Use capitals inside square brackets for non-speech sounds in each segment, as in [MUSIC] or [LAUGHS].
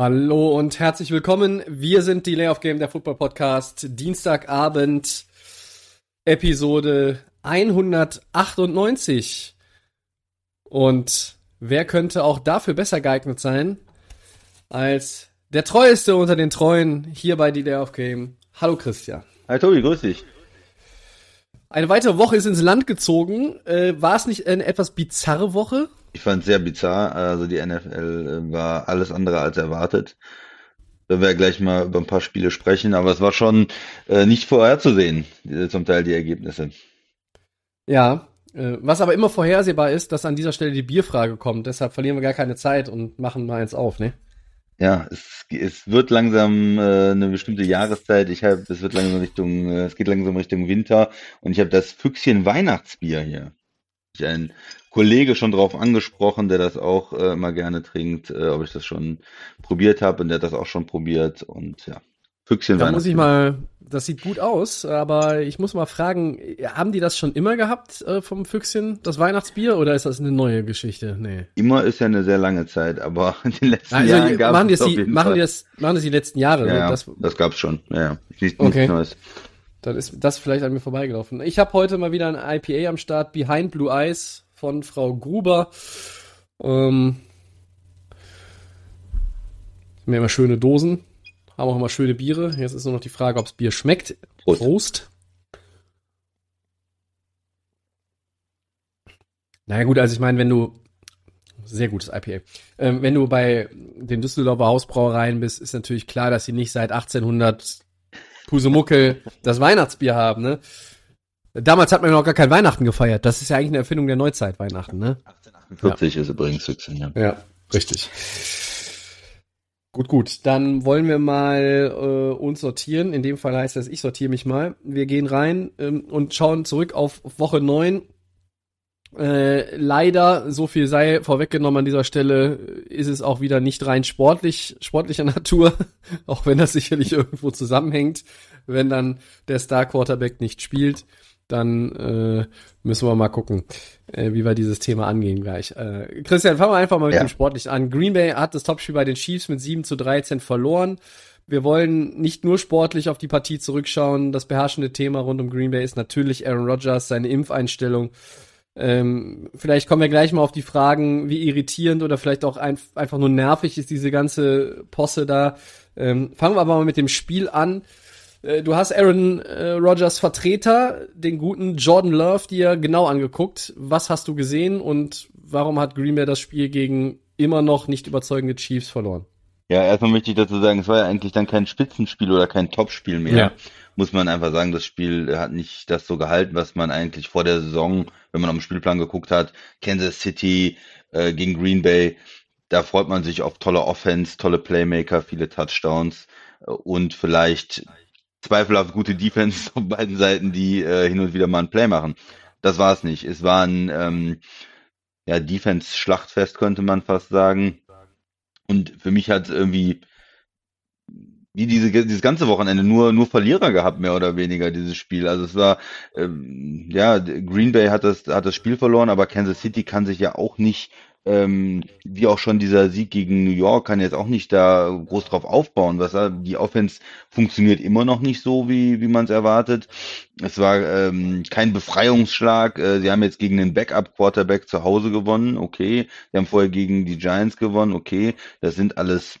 Hallo und herzlich willkommen. Wir sind die Layoff Game der Football Podcast. Dienstagabend, Episode 198. Und wer könnte auch dafür besser geeignet sein als der treueste unter den Treuen hier bei die Layoff Game? Hallo Christian. Hi Tobi, grüß dich. Eine weitere Woche ist ins Land gezogen. Äh, war es nicht eine etwas bizarre Woche? Ich fand es sehr bizarr. Also die NFL äh, war alles andere als erwartet. Wenn wir gleich mal über ein paar Spiele sprechen, aber es war schon äh, nicht vorherzusehen, äh, zum Teil die Ergebnisse. Ja, äh, was aber immer vorhersehbar ist, dass an dieser Stelle die Bierfrage kommt. Deshalb verlieren wir gar keine Zeit und machen mal eins auf, ne? Ja, es, es wird langsam äh, eine bestimmte Jahreszeit. Ich habe, es wird langsam Richtung, äh, es geht langsam Richtung Winter und ich habe das Füchschen Weihnachtsbier hier. Ich ein Kollege schon drauf angesprochen, der das auch äh, immer gerne trinkt, äh, ob ich das schon probiert habe und der hat das auch schon probiert und ja, Füchschen Da muss ich mal, das sieht gut aus, aber ich muss mal fragen, haben die das schon immer gehabt äh, vom Füchschen, das Weihnachtsbier, oder ist das eine neue Geschichte? Nee. Immer ist ja eine sehr lange Zeit, aber [LAUGHS] in den letzten Also, Jahren die- gab machen, die es das auf die, jeden machen, Fall. die das, machen das die letzten Jahre? ja, ne? Das, das, gab's schon. Ja, ja. Nichts, Okay. nichts Neues. Dann ist das vielleicht an mir vorbeigelaufen. Ich habe heute mal wieder ein IPA am Start, Behind Blue Eyes von Frau Gruber. Ähm, ja immer schöne Dosen, haben auch immer schöne Biere. Jetzt ist nur noch die Frage, ob das Bier schmeckt. Prost. Prost. Naja gut, also ich meine, wenn du sehr gutes IPA. Ähm, wenn du bei den Düsseldorfer Hausbrauereien bist, ist natürlich klar, dass sie nicht seit 1800 Pusemuckel das Weihnachtsbier haben, ne? Damals hat man ja noch gar kein Weihnachten gefeiert. Das ist ja eigentlich eine Erfindung der Neuzeit, Weihnachten, ne? 1848 ist übrigens Füchschen, ja. Ja, richtig. Gut, gut. Dann wollen wir mal äh, uns sortieren. In dem Fall heißt das, ich sortiere mich mal. Wir gehen rein ähm, und schauen zurück auf Woche 9. Äh, leider, so viel sei vorweggenommen an dieser Stelle, ist es auch wieder nicht rein sportlich, sportlicher [LAUGHS] Natur, auch wenn das sicherlich irgendwo zusammenhängt. Wenn dann der Star Quarterback nicht spielt, dann äh, müssen wir mal gucken, äh, wie wir dieses Thema angehen gleich. Äh, Christian, fangen wir einfach mal mit Ja. dem Sportlichen an. Green Bay hat das Topspiel bei den Chiefs mit 7 zu 13 verloren. Wir wollen nicht nur sportlich auf die Partie zurückschauen. Das beherrschende Thema rund um Green Bay ist natürlich Aaron Rodgers, seine Impfeinstellung. Ähm, vielleicht kommen wir gleich mal auf die Fragen, wie irritierend oder vielleicht auch ein, einfach nur nervig ist diese ganze Posse da. Ähm, fangen wir aber mal mit dem Spiel an. Äh, Du hast Aaron äh, Rodgers Vertreter, den guten Jordan Love, dir genau angeguckt. Was hast du gesehen und warum hat Green Bay das Spiel gegen immer noch nicht überzeugende Chiefs verloren? Ja, erstmal möchte ich dazu sagen, es war ja eigentlich dann kein Spitzenspiel oder kein Topspiel mehr. Ja. Muss man einfach sagen, das Spiel hat nicht das so gehalten, was man eigentlich vor der Saison, wenn man auf den Spielplan geguckt hat, Kansas City äh, gegen Green Bay, da freut man sich auf tolle Offense, tolle Playmaker, viele Touchdowns äh, und vielleicht zweifelhaft gute Defense [LAUGHS] auf beiden Seiten, die äh, hin und wieder mal ein Play machen. Das war es nicht. Es war ein ähm, ja, Defense-Schlachtfest, könnte man fast sagen. Und für mich hat irgendwie wie diese, dieses ganze Wochenende nur, nur Verlierer gehabt, mehr oder weniger, dieses Spiel. Also es war, ähm, ja, Green Bay hat das, hat das Spiel verloren, aber Kansas City kann sich ja auch nicht, ähm, wie auch schon dieser Sieg gegen New York, kann jetzt auch nicht da groß drauf aufbauen. Was, die Offense funktioniert immer noch nicht so, wie, wie man es erwartet. Es war ähm, kein Befreiungsschlag. Äh, sie haben jetzt gegen den Backup-Quarterback zu Hause gewonnen, okay. Sie haben vorher gegen die Giants gewonnen, okay. Das sind alles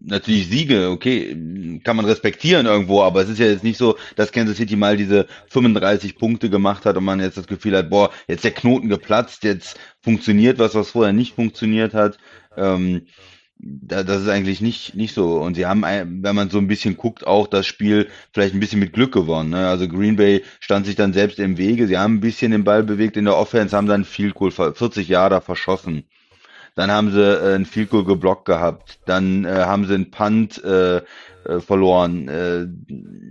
natürlich Siege, okay, kann man respektieren irgendwo, aber es ist ja jetzt nicht so, dass Kansas City mal diese 35 Punkte gemacht hat und man jetzt das Gefühl hat, boah, jetzt der Knoten geplatzt, jetzt funktioniert was, was vorher nicht funktioniert hat. Ähm, da, das ist eigentlich nicht, nicht so. Und sie haben, wenn man so ein bisschen guckt, auch das Spiel vielleicht ein bisschen mit Glück gewonnen. Ne? Also Green Bay stand sich dann selbst im Wege. Sie haben ein bisschen den Ball bewegt in der Offense, haben dann viel cool 40 Jahre verschossen. Dann haben sie äh, ein Field Goal geblockt gehabt. Dann äh, haben sie einen Punt äh, äh, verloren. Äh,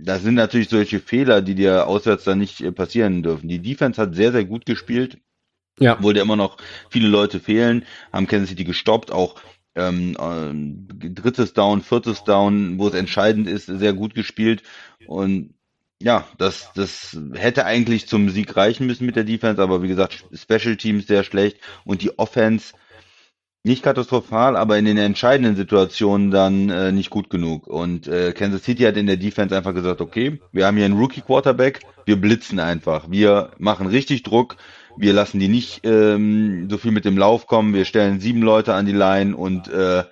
das sind natürlich solche Fehler, die dir auswärts dann nicht äh, passieren dürfen. Die Defense hat sehr, sehr gut gespielt. Ja. Obwohl dir immer noch viele Leute fehlen, haben Kansas City gestoppt, auch ähm, äh, drittes Down, viertes Down, wo es entscheidend ist, sehr gut gespielt. Und ja, das, das hätte eigentlich zum Sieg reichen müssen mit der Defense, aber wie gesagt, Special Teams sehr schlecht und die Offense nicht katastrophal, aber in den entscheidenden Situationen dann äh, nicht gut genug. Und äh, Kansas City hat in der Defense einfach gesagt, okay, wir haben hier einen Rookie Quarterback, wir blitzen einfach, wir machen richtig Druck, wir lassen die nicht ähm, so viel mit dem Lauf kommen, wir stellen sieben Leute an die Line und äh,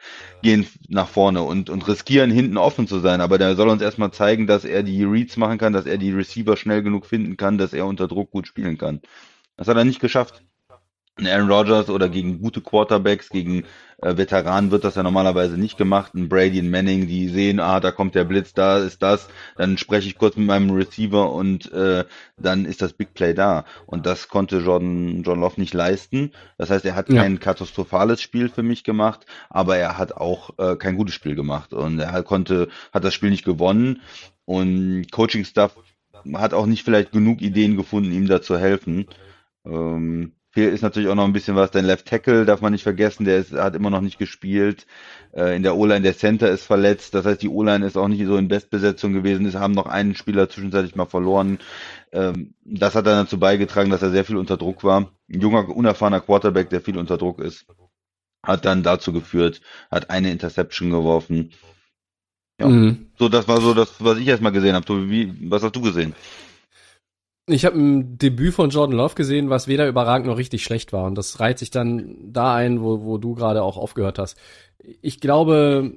gehen nach vorne und, und riskieren hinten offen zu sein. Aber der soll uns erstmal zeigen, dass er die Reads machen kann, dass er die Receiver schnell genug finden kann, dass er unter Druck gut spielen kann. Das hat er nicht geschafft. Aaron Rodgers oder gegen gute Quarterbacks, gegen äh, Veteranen wird das ja normalerweise nicht gemacht. Ein Brady und Manning, die sehen, ah, da kommt der Blitz, da ist das. Dann spreche ich kurz mit meinem Receiver und äh, dann ist das Big Play da. Und das konnte Jordan John Love nicht leisten. Das heißt, er hat ja. kein katastrophales Spiel für mich gemacht, aber er hat auch äh, kein gutes Spiel gemacht und er hat, konnte hat das Spiel nicht gewonnen und Coaching Staff hat auch nicht vielleicht genug Ideen gefunden, ihm da zu helfen. Ähm, hier ist natürlich auch noch ein bisschen was. Dein Left Tackle darf man nicht vergessen, der ist, hat immer noch nicht gespielt. Äh, in der O-Line der Center ist verletzt. Das heißt, die O-Line ist auch nicht so in Bestbesetzung gewesen. Sie haben noch einen Spieler zwischenzeitlich mal verloren. Ähm, das hat dann dazu beigetragen, dass er sehr viel unter Druck war. Ein junger, unerfahrener Quarterback, der viel unter Druck ist, hat dann dazu geführt, hat eine Interception geworfen. Ja, mhm. so das war so das, was ich erstmal gesehen habe. Wie, was hast du gesehen? Ich habe ein Debüt von Jordan Love gesehen, was weder überragend noch richtig schlecht war. Und das reiht sich dann da ein, wo, wo du gerade auch aufgehört hast. Ich glaube,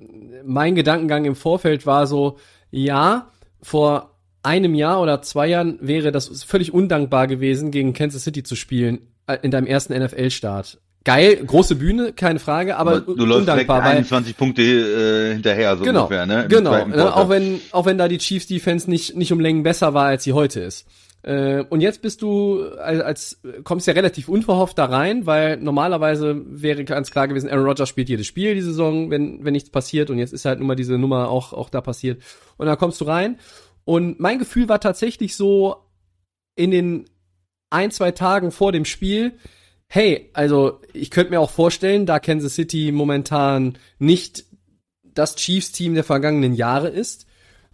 mein Gedankengang im Vorfeld war so, ja, vor einem Jahr oder zwei Jahren wäre das völlig undankbar gewesen, gegen Kansas City zu spielen äh, in deinem ersten NFL-Start. Geil, große Bühne, keine Frage, aber, aber du läufst undankbar, direkt 21 Punkte äh, hinterher so genau, ungefähr, ne? Im genau, ne, auch wenn auch wenn da die Chiefs Defense nicht nicht um Längen besser war, als sie heute ist. Äh, und jetzt bist du als, als kommst ja relativ unverhofft da rein, weil normalerweise wäre ganz klar gewesen, Aaron Rodgers spielt jedes Spiel die Saison, wenn wenn nichts passiert. Und jetzt ist halt nun mal diese Nummer auch auch da passiert. Und dann kommst du rein. Und mein Gefühl war tatsächlich so in den ein zwei Tagen vor dem Spiel, hey, also ich könnte mir auch vorstellen, da Kansas City momentan nicht das Chiefs Team der vergangenen Jahre ist,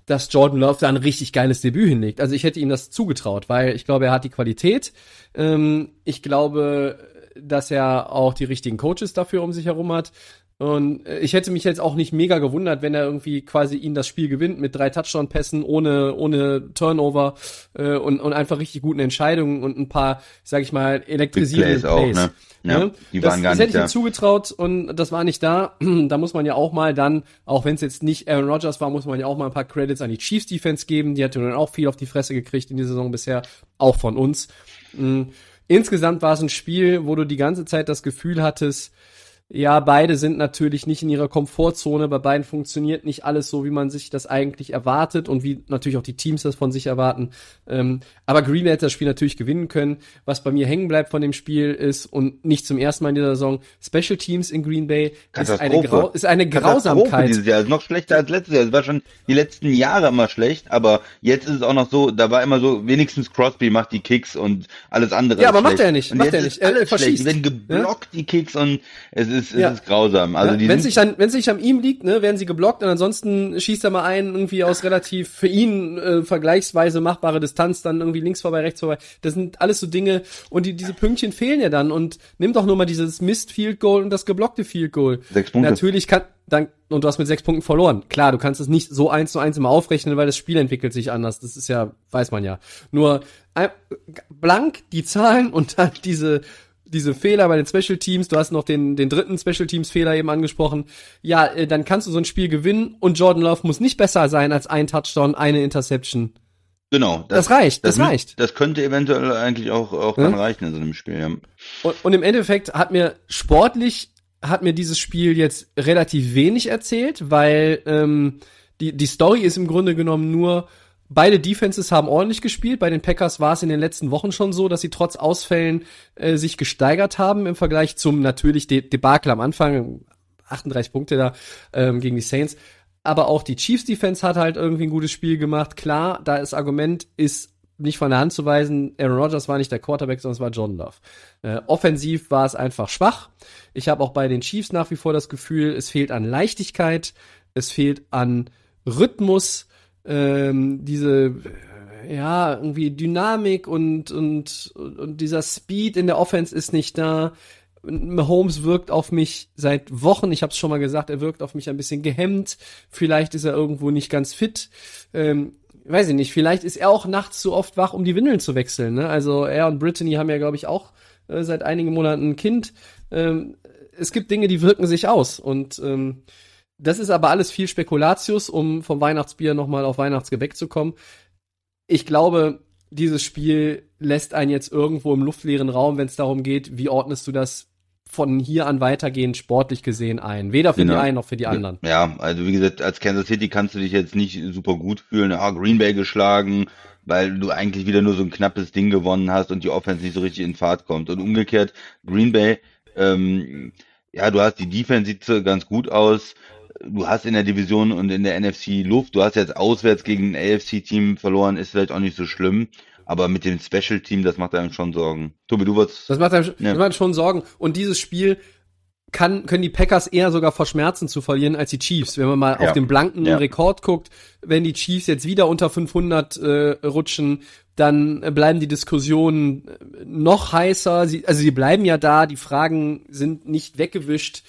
dass Jordan Love da ein richtig geiles Debüt hinlegt. Also ich hätte ihm das zugetraut, weil ich glaube, er hat die Qualität. Ähm, ich glaube, dass er auch die richtigen Coaches dafür um sich herum hat. Und äh, ich hätte mich jetzt auch nicht mega gewundert, wenn er irgendwie quasi ihn das Spiel gewinnt mit drei Touchdown-Pässen ohne ohne Turnover äh, und und einfach richtig guten Entscheidungen und ein paar, sag ich mal, elektrisierende Plays. Plays. Auch, ne? Ja, ne? die das, waren gar das hätte ich ihm zugetraut und das war nicht da. [CLEARS THROAT] da muss man ja auch mal dann, auch wenn es jetzt nicht Aaron Rodgers war, muss man ja auch mal ein paar Credits an die Chiefs Defense geben. Die hat dann auch viel auf die Fresse gekriegt in der Saison bisher, auch von uns. Mhm. Insgesamt war es ein Spiel, wo du die ganze Zeit das Gefühl hattest, ja, beide sind natürlich nicht in ihrer Komfortzone. Bei beiden funktioniert nicht alles so, wie man sich das eigentlich erwartet und wie natürlich auch die Teams das von sich erwarten. Ähm, aber Green Bay hätte das Spiel natürlich gewinnen können. Was bei mir hängen bleibt von dem Spiel ist, und nicht zum ersten Mal in dieser Saison, Special Teams in Green Bay ist eine, Grau ist eine Grausamkeit. Dieses Jahr. Ist noch schlechter als letztes Jahr. Es war schon die letzten Jahre immer schlecht, aber jetzt ist es auch noch so, da war immer so, wenigstens Crosby macht die Kicks und alles andere. Ja, aber schlecht. macht er nicht. Und macht er nicht. Er verschießt. Die werden geblockt, ja? die Kicks und es ist, es ja. ist grausam. Also ja, wenn es nicht an, wenn es nicht an ihm liegt, ne, werden sie geblockt und ansonsten schießt er mal einen irgendwie aus relativ für ihn äh, vergleichsweise machbare Distanz dann irgendwie links vorbei, rechts vorbei. Das sind alles so Dinge und die, diese Pünktchen fehlen ja dann und nimm doch nur mal dieses Mist Field Goal und das geblockte Field Goal. Sechs Punkte. Natürlich kann dann und du hast mit sechs Punkten verloren. Klar, du kannst es nicht so eins zu eins immer aufrechnen, weil das Spiel entwickelt sich anders. Das ist ja, weiß man ja. Nur äh, blank die Zahlen und dann diese diese Fehler bei den Special Teams, du hast noch den, den dritten Special Teams Fehler eben angesprochen. Ja, äh, dann kannst du so ein Spiel gewinnen und Jordan Love muss nicht besser sein als ein Touchdown, eine Interception. Genau. Das, das reicht, das, das, reicht. Das könnte eventuell eigentlich auch, auch ja? dann reichen in so einem Spiel, ja. Und, und im Endeffekt hat mir sportlich, hat mir dieses Spiel jetzt relativ wenig erzählt, weil ähm, die, die Story ist im Grunde genommen nur, Beide Defenses haben ordentlich gespielt. Bei den Packers war es in den letzten Wochen schon so, dass sie trotz Ausfällen äh, sich gesteigert haben im Vergleich zum natürlich De Debakel am Anfang. 38 Punkte da ähm, gegen die Saints. Aber auch die Chiefs Defense hat halt irgendwie ein gutes Spiel gemacht. Klar, da das Argument ist nicht von der Hand zu weisen, Aaron Rodgers war nicht der Quarterback, sondern es war John Love. Äh, offensiv war es einfach schwach. Ich habe auch bei den Chiefs nach wie vor das Gefühl, es fehlt an Leichtigkeit, es fehlt an Rhythmus, ähm, diese ja, irgendwie Dynamik und, und, und dieser Speed in der Offense ist nicht da. Mahomes wirkt auf mich seit Wochen, ich habe es schon mal gesagt, er wirkt auf mich ein bisschen gehemmt. Vielleicht ist er irgendwo nicht ganz fit. Ähm, weiß ich nicht, vielleicht ist er auch nachts zu oft wach, um die Windeln zu wechseln. Ne? Also er und Brittany haben ja, glaube ich, auch äh, seit einigen Monaten ein Kind. Ähm, es gibt Dinge, die wirken sich aus. Und ähm, das ist aber alles viel Spekulatius, um vom Weihnachtsbier nochmal auf Weihnachtsgebäck zu kommen. Ich glaube, dieses Spiel lässt einen jetzt irgendwo im luftleeren Raum, wenn es darum geht, wie ordnest du das von hier an weitergehend sportlich gesehen ein. Weder für genau. die einen noch für die anderen. Ja, also wie gesagt, als Kansas City kannst du dich jetzt nicht super gut fühlen. Ah, Green Bay geschlagen, weil du eigentlich wieder nur so ein knappes Ding gewonnen hast und die Offense nicht so richtig in Fahrt kommt. Und umgekehrt, Green Bay, ähm, ja, du hast die Defense sieht ganz gut aus. Du hast in der Division und in der NFC Luft. Du hast jetzt auswärts gegen ein AFC-Team verloren, ist vielleicht auch nicht so schlimm. Aber mit dem Special Team, das macht einem schon Sorgen. Tobi, du wirst. Das macht einem, ja. schon Sorgen. Und dieses Spiel kann, können die Packers eher sogar verschmerzen zu verlieren als die Chiefs. Wenn man mal ja. auf den blanken ja. Rekord guckt, wenn die Chiefs jetzt wieder unter 500 äh, rutschen, dann bleiben die Diskussionen noch heißer. Sie, also sie bleiben ja da, die Fragen sind nicht weggewischt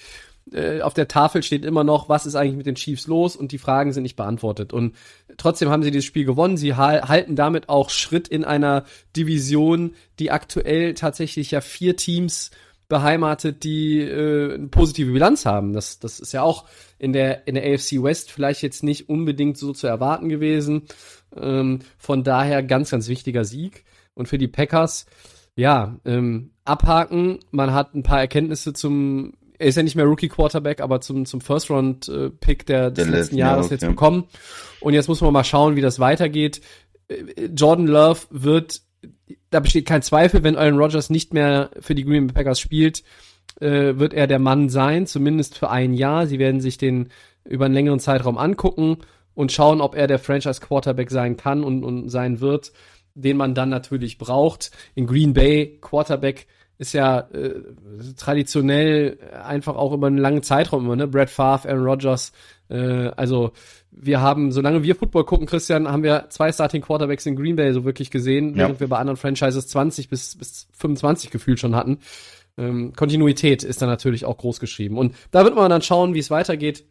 äh, auf der Tafel steht immer noch, was ist eigentlich mit den Chiefs los und die Fragen sind nicht beantwortet. Und trotzdem haben sie dieses Spiel gewonnen. Sie halten damit auch Schritt in einer Division, die aktuell tatsächlich ja vier Teams beheimatet, die äh, eine positive Bilanz haben. Das, das ist ja auch in der, in der AFC West vielleicht jetzt nicht unbedingt so zu erwarten gewesen. Ähm, von daher ganz, ganz wichtiger Sieg. Und für die Packers, ja, ähm, abhaken. Man hat ein paar Erkenntnisse zum er ist ja nicht mehr Rookie Quarterback, aber zum, zum First Round äh, Pick der, des der letzten Jahres jetzt ja. bekommen. Und jetzt muss man mal schauen, wie das weitergeht. Äh, Jordan Love wird, da besteht kein Zweifel, wenn Aaron Rodgers nicht mehr für die Green Bay Packers spielt, äh, wird er der Mann sein, zumindest für ein Jahr. Sie werden sich den über einen längeren Zeitraum angucken und schauen, ob er der Franchise Quarterback sein kann und, und sein wird, den man dann natürlich braucht. In Green Bay Quarterback ist ja äh, traditionell einfach auch über einen langen Zeitraum immer, ne? Brad Favre, Aaron Rodgers. Äh, also wir haben, solange wir Football gucken, Christian, haben wir zwei Starting Quarterbacks in Green Bay so wirklich gesehen, ja. während wir bei anderen Franchises 20 bis, bis 25 gefühlt schon hatten. Ähm, Kontinuität ist da natürlich auch groß geschrieben. Und da wird man dann schauen, wie es weitergeht.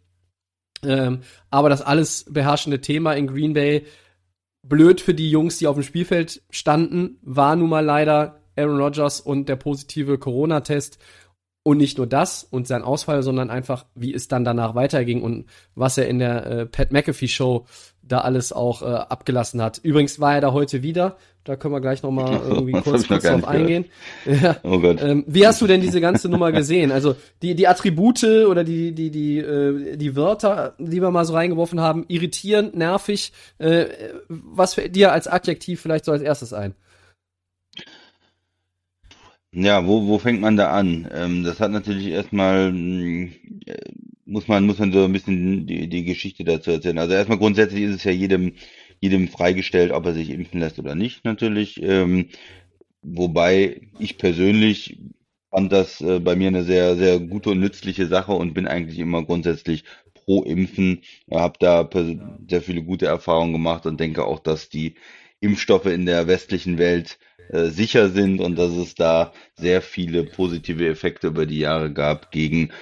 Ähm, aber das alles beherrschende Thema in Green Bay, blöd für die Jungs, die auf dem Spielfeld standen, war nun mal leider Aaron Rodgers und der positive Corona-Test. Und nicht nur das und sein Ausfall, sondern einfach, wie es dann danach weiterging und was er in der äh, Pat McAfee Show da alles auch äh, abgelassen hat. Übrigens war er da heute wieder. Da können wir gleich nochmal [LAUGHS] irgendwie kurz, kurz drauf eingehen. [LAUGHS] Ja. Oh Gott. Ähm, wie hast du denn diese ganze Nummer gesehen? Also die, die Attribute oder die, die, die, äh, die Wörter, die wir mal so reingeworfen haben, irritierend, nervig. Äh, was fällt dir als Adjektiv vielleicht so als erstes ein? Ja, wo, wo fängt man da an? Ähm, das hat natürlich erstmal, mh, äh, muss man, muss man so ein bisschen die, die Geschichte dazu erzählen. Also erstmal grundsätzlich ist es ja jedem, jedem freigestellt, ob er sich impfen lässt oder nicht, natürlich. Ähm, wobei ich persönlich fand das äh, bei mir eine sehr, sehr gute und nützliche Sache und bin eigentlich immer grundsätzlich pro Impfen. Habe da sehr viele gute Erfahrungen gemacht und denke auch, dass die Impfstoffe in der westlichen Welt äh, sicher sind und dass es da sehr viele positive Effekte über die Jahre gab gegen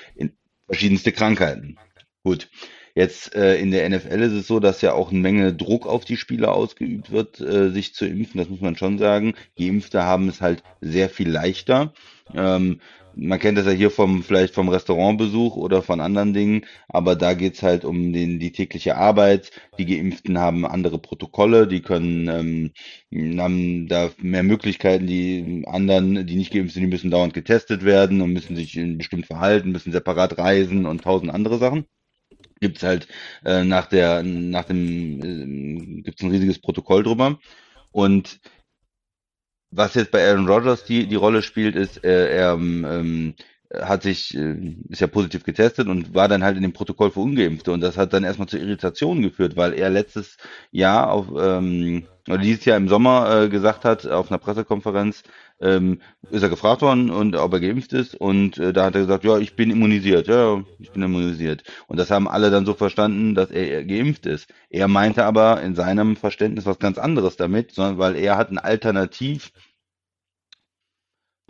verschiedenste Krankheiten. Gut. Jetzt äh, in der NFL ist es so, dass ja auch eine Menge Druck auf die Spieler ausgeübt wird, äh, sich zu impfen. Das muss man schon sagen. Geimpfte haben es halt sehr viel leichter. Ähm, man kennt das ja hier vom, vielleicht vom Restaurantbesuch oder von anderen Dingen, aber da geht's halt um den, die tägliche Arbeit. Die Geimpften haben andere Protokolle, die können, ähm, haben da mehr Möglichkeiten, die anderen, die nicht geimpft sind, die müssen dauernd getestet werden und müssen sich bestimmt verhalten, müssen separat reisen und tausend andere Sachen. Gibt's halt äh, nach der, nach dem, äh, gibt's ein riesiges Protokoll drüber. Und was jetzt bei Aaron Rodgers die, die Rolle spielt, ist, äh, er ähm, hat sich, äh, ist ja positiv getestet und war dann halt in dem Protokoll für Ungeimpfte und das hat dann erstmal zu Irritationen geführt, weil er letztes Jahr auf, ähm, oder dieses Jahr im Sommer äh, gesagt hat, auf einer Pressekonferenz, ähm, ist er gefragt worden und ob er geimpft ist und äh, da hat er gesagt, ja, ich bin immunisiert, ja, ich bin immunisiert. Und das haben alle dann so verstanden, dass er, geimpft ist. Er meinte aber in seinem Verständnis was ganz anderes damit, sondern weil er hat ein Alternativ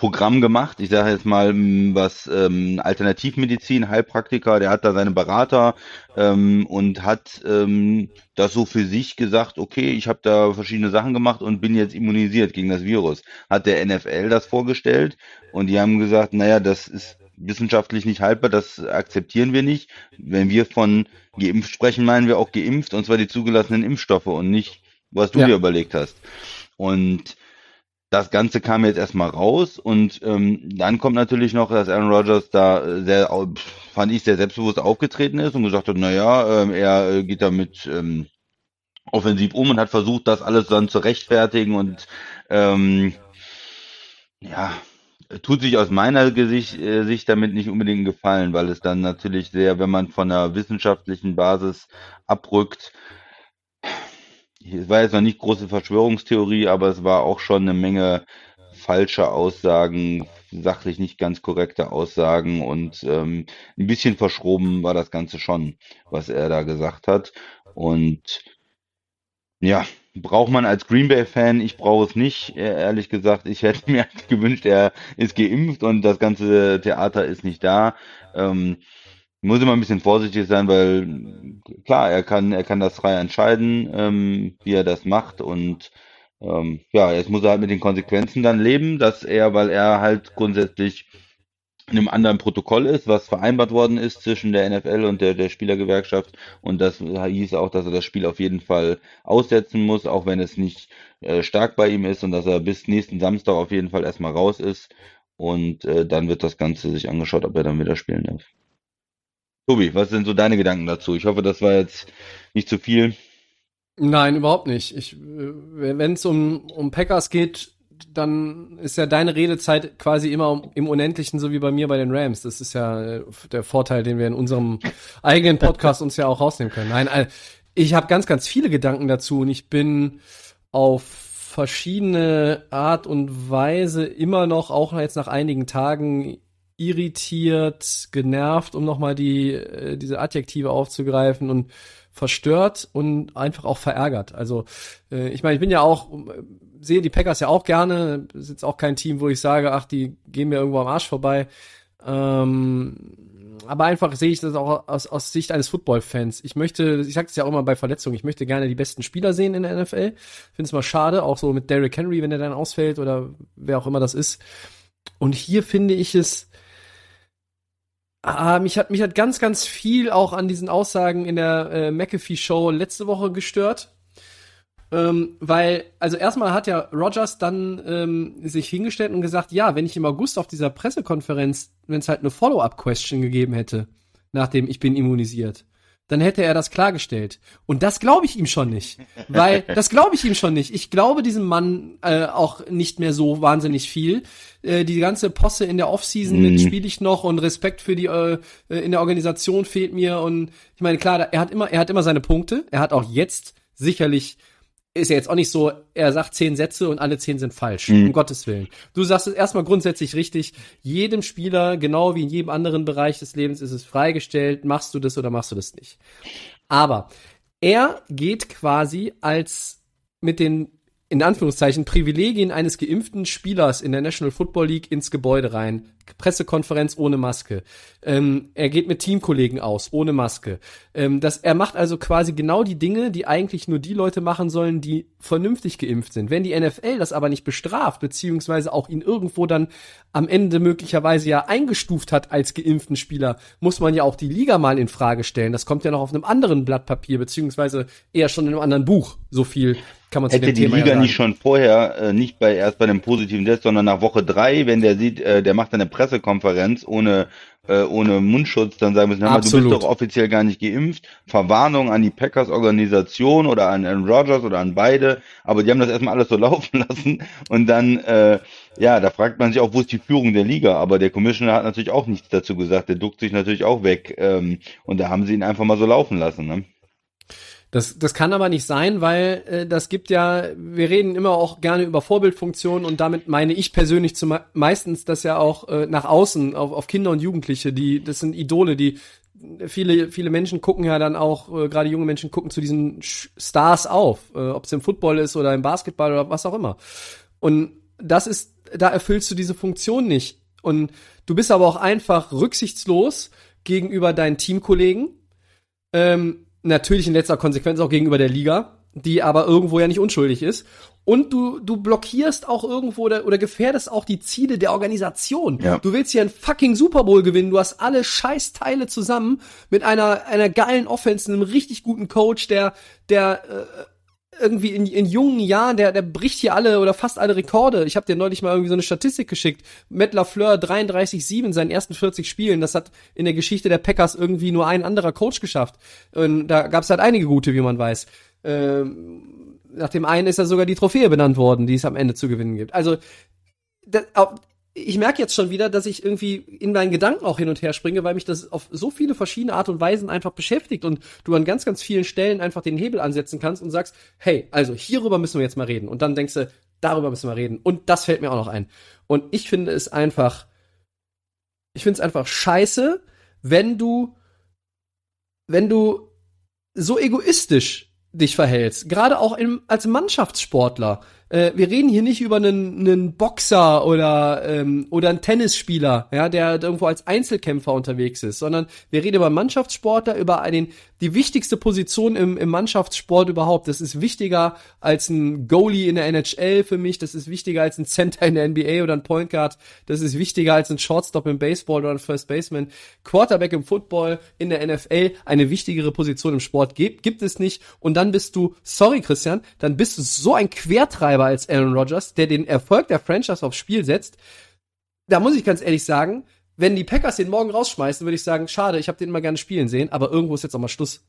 Programm gemacht. Ich sage jetzt mal was ähm, Alternativmedizin, Heilpraktiker, der hat da seine Berater ähm, und hat ähm, das so für sich gesagt, okay, ich habe da verschiedene Sachen gemacht und bin jetzt immunisiert gegen das Virus. Hat der NFL das vorgestellt und die haben gesagt, naja, das ist wissenschaftlich nicht haltbar, das akzeptieren wir nicht. Wenn wir von geimpft sprechen, meinen wir auch geimpft und zwar die zugelassenen Impfstoffe und nicht, was du ja. dir überlegt hast. Und das Ganze kam jetzt erstmal raus und ähm, dann kommt natürlich noch, dass Aaron Rodgers da sehr, fand ich, sehr selbstbewusst aufgetreten ist und gesagt hat, naja, ähm, er äh, geht damit ähm, offensiv um und hat versucht, das alles dann zu rechtfertigen und ähm, ja, tut sich aus meiner Gesicht, äh, Sicht damit nicht unbedingt gefallen, weil es dann natürlich sehr, wenn man von einer wissenschaftlichen Basis abrückt, es war jetzt noch nicht große Verschwörungstheorie, aber es war auch schon eine Menge falsche Aussagen, sachlich nicht ganz korrekte Aussagen und ähm, ein bisschen verschroben war das Ganze schon, was er da gesagt hat. Und ja, braucht man als Green Bay-Fan, ich brauche es nicht, e-, ehrlich gesagt. Ich hätte [LAUGHS] mir gewünscht, er ist geimpft und das ganze Theater ist nicht da. Ähm, muss immer ein bisschen vorsichtig sein, weil klar, er kann, er kann das frei entscheiden, ähm, wie er das macht und ähm, ja, jetzt muss er halt mit den Konsequenzen dann leben, dass er, weil er halt grundsätzlich in einem anderen Protokoll ist, was vereinbart worden ist zwischen der NFL und der, der Spielergewerkschaft und das hieß auch, dass er das Spiel auf jeden Fall aussetzen muss, auch wenn es nicht äh, stark bei ihm ist und dass er bis nächsten Samstag auf jeden Fall erstmal raus ist und äh, dann wird das Ganze sich angeschaut, ob er dann wieder spielen darf. Tobi, was sind so deine Gedanken dazu? Ich hoffe, das war jetzt nicht zu viel. Nein, überhaupt nicht. Ich, äh, wenn es um, um Packers geht, dann ist ja deine Redezeit quasi immer im Unendlichen, so wie bei mir bei den Rams. Das ist ja äh, der Vorteil, den wir in unserem [LAUGHS] eigenen Podcast uns ja auch rausnehmen können. Nein, äh, ich habe ganz, ganz viele Gedanken dazu und ich bin auf verschiedene Art und Weise immer noch, auch jetzt nach einigen Tagen, irritiert, genervt, um nochmal die, äh, diese Adjektive aufzugreifen und verstört und einfach auch verärgert. Also äh, ich meine, ich bin ja auch, sehe die Packers ja auch gerne, ist jetzt auch kein Team, wo ich sage, ach, die gehen mir irgendwo am Arsch vorbei. Ähm, aber einfach sehe ich das auch aus, aus Sicht eines Football-Fans. Ich möchte, ich sage es ja auch immer bei Verletzungen, ich möchte gerne die besten Spieler sehen in der NFL. Finde es mal schade, auch so mit Derrick Henry, wenn er dann ausfällt oder wer auch immer das ist. Und hier finde ich es, Ah, mich hat mich hat ganz ganz viel auch an diesen Aussagen in der äh, McAfee Show letzte Woche gestört. Ähm, weil, also erstmal hat ja Rogers dann ähm, sich hingestellt und gesagt, ja, wenn ich im August auf dieser Pressekonferenz, wenn es halt eine Follow-up-Question gegeben hätte, nachdem ich bin immunisiert, dann hätte er das klargestellt. Und das glaube ich ihm schon nicht. Weil, [LAUGHS] das glaube ich ihm schon nicht. Ich glaube diesem Mann äh, auch nicht mehr so wahnsinnig viel. Äh, die ganze Posse in der Offseason mhm. spiele ich noch und Respekt für die äh, in der Organisation fehlt mir. Und ich meine, klar, er hat immer, er hat immer seine Punkte. Er hat auch jetzt sicherlich ist ja jetzt auch nicht so, er sagt zehn Sätze und alle zehn sind falsch, mhm. um Gottes Willen. Du sagst es erstmal grundsätzlich richtig, jedem Spieler, genau wie in jedem anderen Bereich des Lebens, ist es freigestellt, machst du das oder machst du das nicht. Aber er geht quasi als mit den in Anführungszeichen Privilegien eines geimpften Spielers in der National Football League ins Gebäude rein. Pressekonferenz ohne Maske. Ähm, er geht mit Teamkollegen aus, ohne Maske. Ähm, das, er macht also quasi genau die Dinge, die eigentlich nur die Leute machen sollen, die vernünftig geimpft sind. Wenn die NFL das aber nicht bestraft, beziehungsweise auch ihn irgendwo dann am Ende möglicherweise ja eingestuft hat als geimpften Spieler, muss man ja auch die Liga mal in Frage stellen. Das kommt ja noch auf einem anderen Blatt Papier, beziehungsweise eher schon in einem anderen Buch. So viel kann man Hätte die Thema Liga ja nicht schon vorher, äh, nicht bei erst bei dem positiven Test, sondern nach Woche drei, wenn der sieht, äh, der macht eine Pressekonferenz ohne äh, ohne Mundschutz dann sagen müssen, mal, du bist doch offiziell gar nicht geimpft. Verwarnung an die Packers Organisation oder an Aaron Rodgers oder an beide. Aber die haben das erstmal alles so [LAUGHS] laufen lassen. Und dann, äh, ja, da fragt man sich auch, wo ist die Führung der Liga? Aber der Commissioner hat natürlich auch nichts dazu gesagt. Der duckt sich natürlich auch weg. Ähm, und da haben sie ihn einfach mal so laufen lassen. Ne? Das, das kann aber nicht sein, weil äh, das gibt ja, wir reden immer auch gerne über Vorbildfunktionen und damit meine ich persönlich zum, meistens das ja auch äh, nach außen auf, auf Kinder und Jugendliche, die das sind Idole, die viele viele Menschen gucken ja dann auch äh, gerade junge Menschen gucken zu diesen Stars auf, äh, ob es im Football ist oder im Basketball oder was auch immer. Und das ist da erfüllst du diese Funktion nicht und du bist aber auch einfach rücksichtslos gegenüber deinen Teamkollegen. Ähm, natürlich in letzter Konsequenz auch gegenüber der Liga, die aber irgendwo ja nicht unschuldig ist. Und du, du blockierst auch irgendwo oder, oder gefährdest auch die Ziele der Organisation. Ja. Du willst hier einen fucking Super Bowl gewinnen. Du hast alle Scheißteile zusammen mit einer, einer geilen Offense, einem richtig guten Coach, der, der äh, irgendwie in, in jungen Jahren, der, der bricht hier alle oder fast alle Rekorde. Ich habe dir neulich mal irgendwie so eine Statistik geschickt. Matt LaFleur 33-7 in seinen ersten 40 Spielen. Das hat in der Geschichte der Packers irgendwie nur ein anderer Coach geschafft. Und da gab es halt einige gute, wie man weiß. Ähm, nach dem einen ist ja sogar die Trophäe benannt worden, die es am Ende zu gewinnen gibt. Also das, ich merke jetzt schon wieder, dass ich irgendwie in meinen Gedanken auch hin und her springe, weil mich das auf so viele verschiedene Art und Weisen einfach beschäftigt und du an ganz, ganz vielen Stellen einfach den Hebel ansetzen kannst und sagst, hey, also hierüber müssen wir jetzt mal reden. Und dann denkst du, darüber müssen wir reden. Und das fällt mir auch noch ein. Und ich finde es einfach, ich finde es einfach scheiße, wenn du, wenn du so egoistisch dich verhältst, gerade auch im, als Mannschaftssportler. Äh, wir reden hier nicht über einen, einen Boxer oder ähm, oder einen Tennisspieler, ja, der irgendwo als Einzelkämpfer unterwegs ist, sondern wir reden über Mannschaftssportler, über einen die wichtigste Position im, im Mannschaftssport überhaupt. Das ist wichtiger als ein Goalie in der NHL für mich. Das ist wichtiger als ein Center in der NBA oder ein Point Guard. Das ist wichtiger als ein Shortstop im Baseball oder ein First Baseman. Quarterback im Football in der NFL eine wichtigere Position im Sport gibt, gibt es nicht. Und dann bist du, sorry Christian, dann bist du so ein Quertreiber als Aaron Rodgers, der den Erfolg der Franchise aufs Spiel setzt. Da muss ich ganz ehrlich sagen, wenn die Packers den morgen rausschmeißen, würde ich sagen, schade, ich habe den immer gerne spielen sehen, aber irgendwo ist jetzt auch mal Schluss.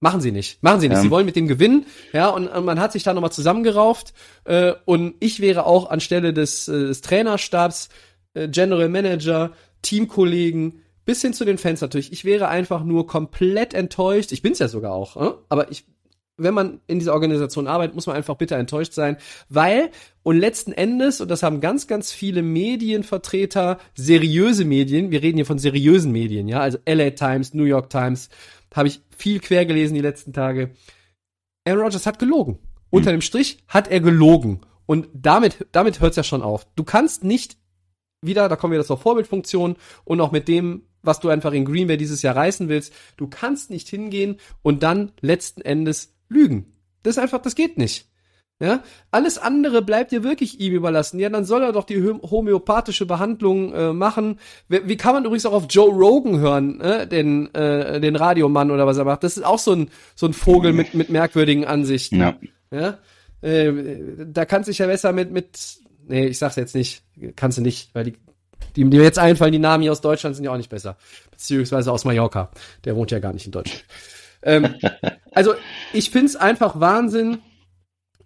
Machen sie nicht. Machen sie nicht. Ja. Sie wollen mit dem gewinnen, ja, und, und man hat sich da nochmal zusammengerauft. Äh, und ich wäre auch anstelle des, äh, des Trainerstabs, äh, General Manager, Teamkollegen, bis hin zu den Fans natürlich. Ich wäre einfach nur komplett enttäuscht. Ich bin's ja sogar auch, äh? aber ich, wenn man in dieser Organisation arbeitet, muss man einfach bitter enttäuscht sein, weil und letzten Endes, und das haben ganz, ganz viele Medienvertreter, seriöse Medien, wir reden hier von seriösen Medien, ja, also LA Times, New York Times, habe ich viel quer gelesen die letzten Tage. Aaron Rodgers hat gelogen. Unter dem Strich hat er gelogen. Und damit, damit hört's ja schon auf. Du kannst nicht wieder, da kommen wir zur Vorbildfunktion und auch mit dem, was du einfach in Green Bay dieses Jahr reißen willst, du kannst nicht hingehen und dann letzten Endes lügen. Das ist einfach, das geht nicht. Ja, alles andere bleibt dir wirklich ihm überlassen. Ja, dann soll er doch die homöopathische Behandlung äh, machen. Wie, wie kann man übrigens auch auf Joe Rogan hören, äh, den äh, den Radiomann oder was er macht? Das ist auch so ein so ein Vogel mit mit merkwürdigen Ansichten. Ja. Ja, äh, da kannst du dich ja besser mit mit nee, ich sag's jetzt nicht, kannst du nicht, weil die die mir jetzt einfallen, die Namen hier aus Deutschland sind ja auch nicht besser, beziehungsweise aus Mallorca. Der wohnt ja gar nicht in Deutschland. Ähm, [LAUGHS] also ich find's einfach Wahnsinn.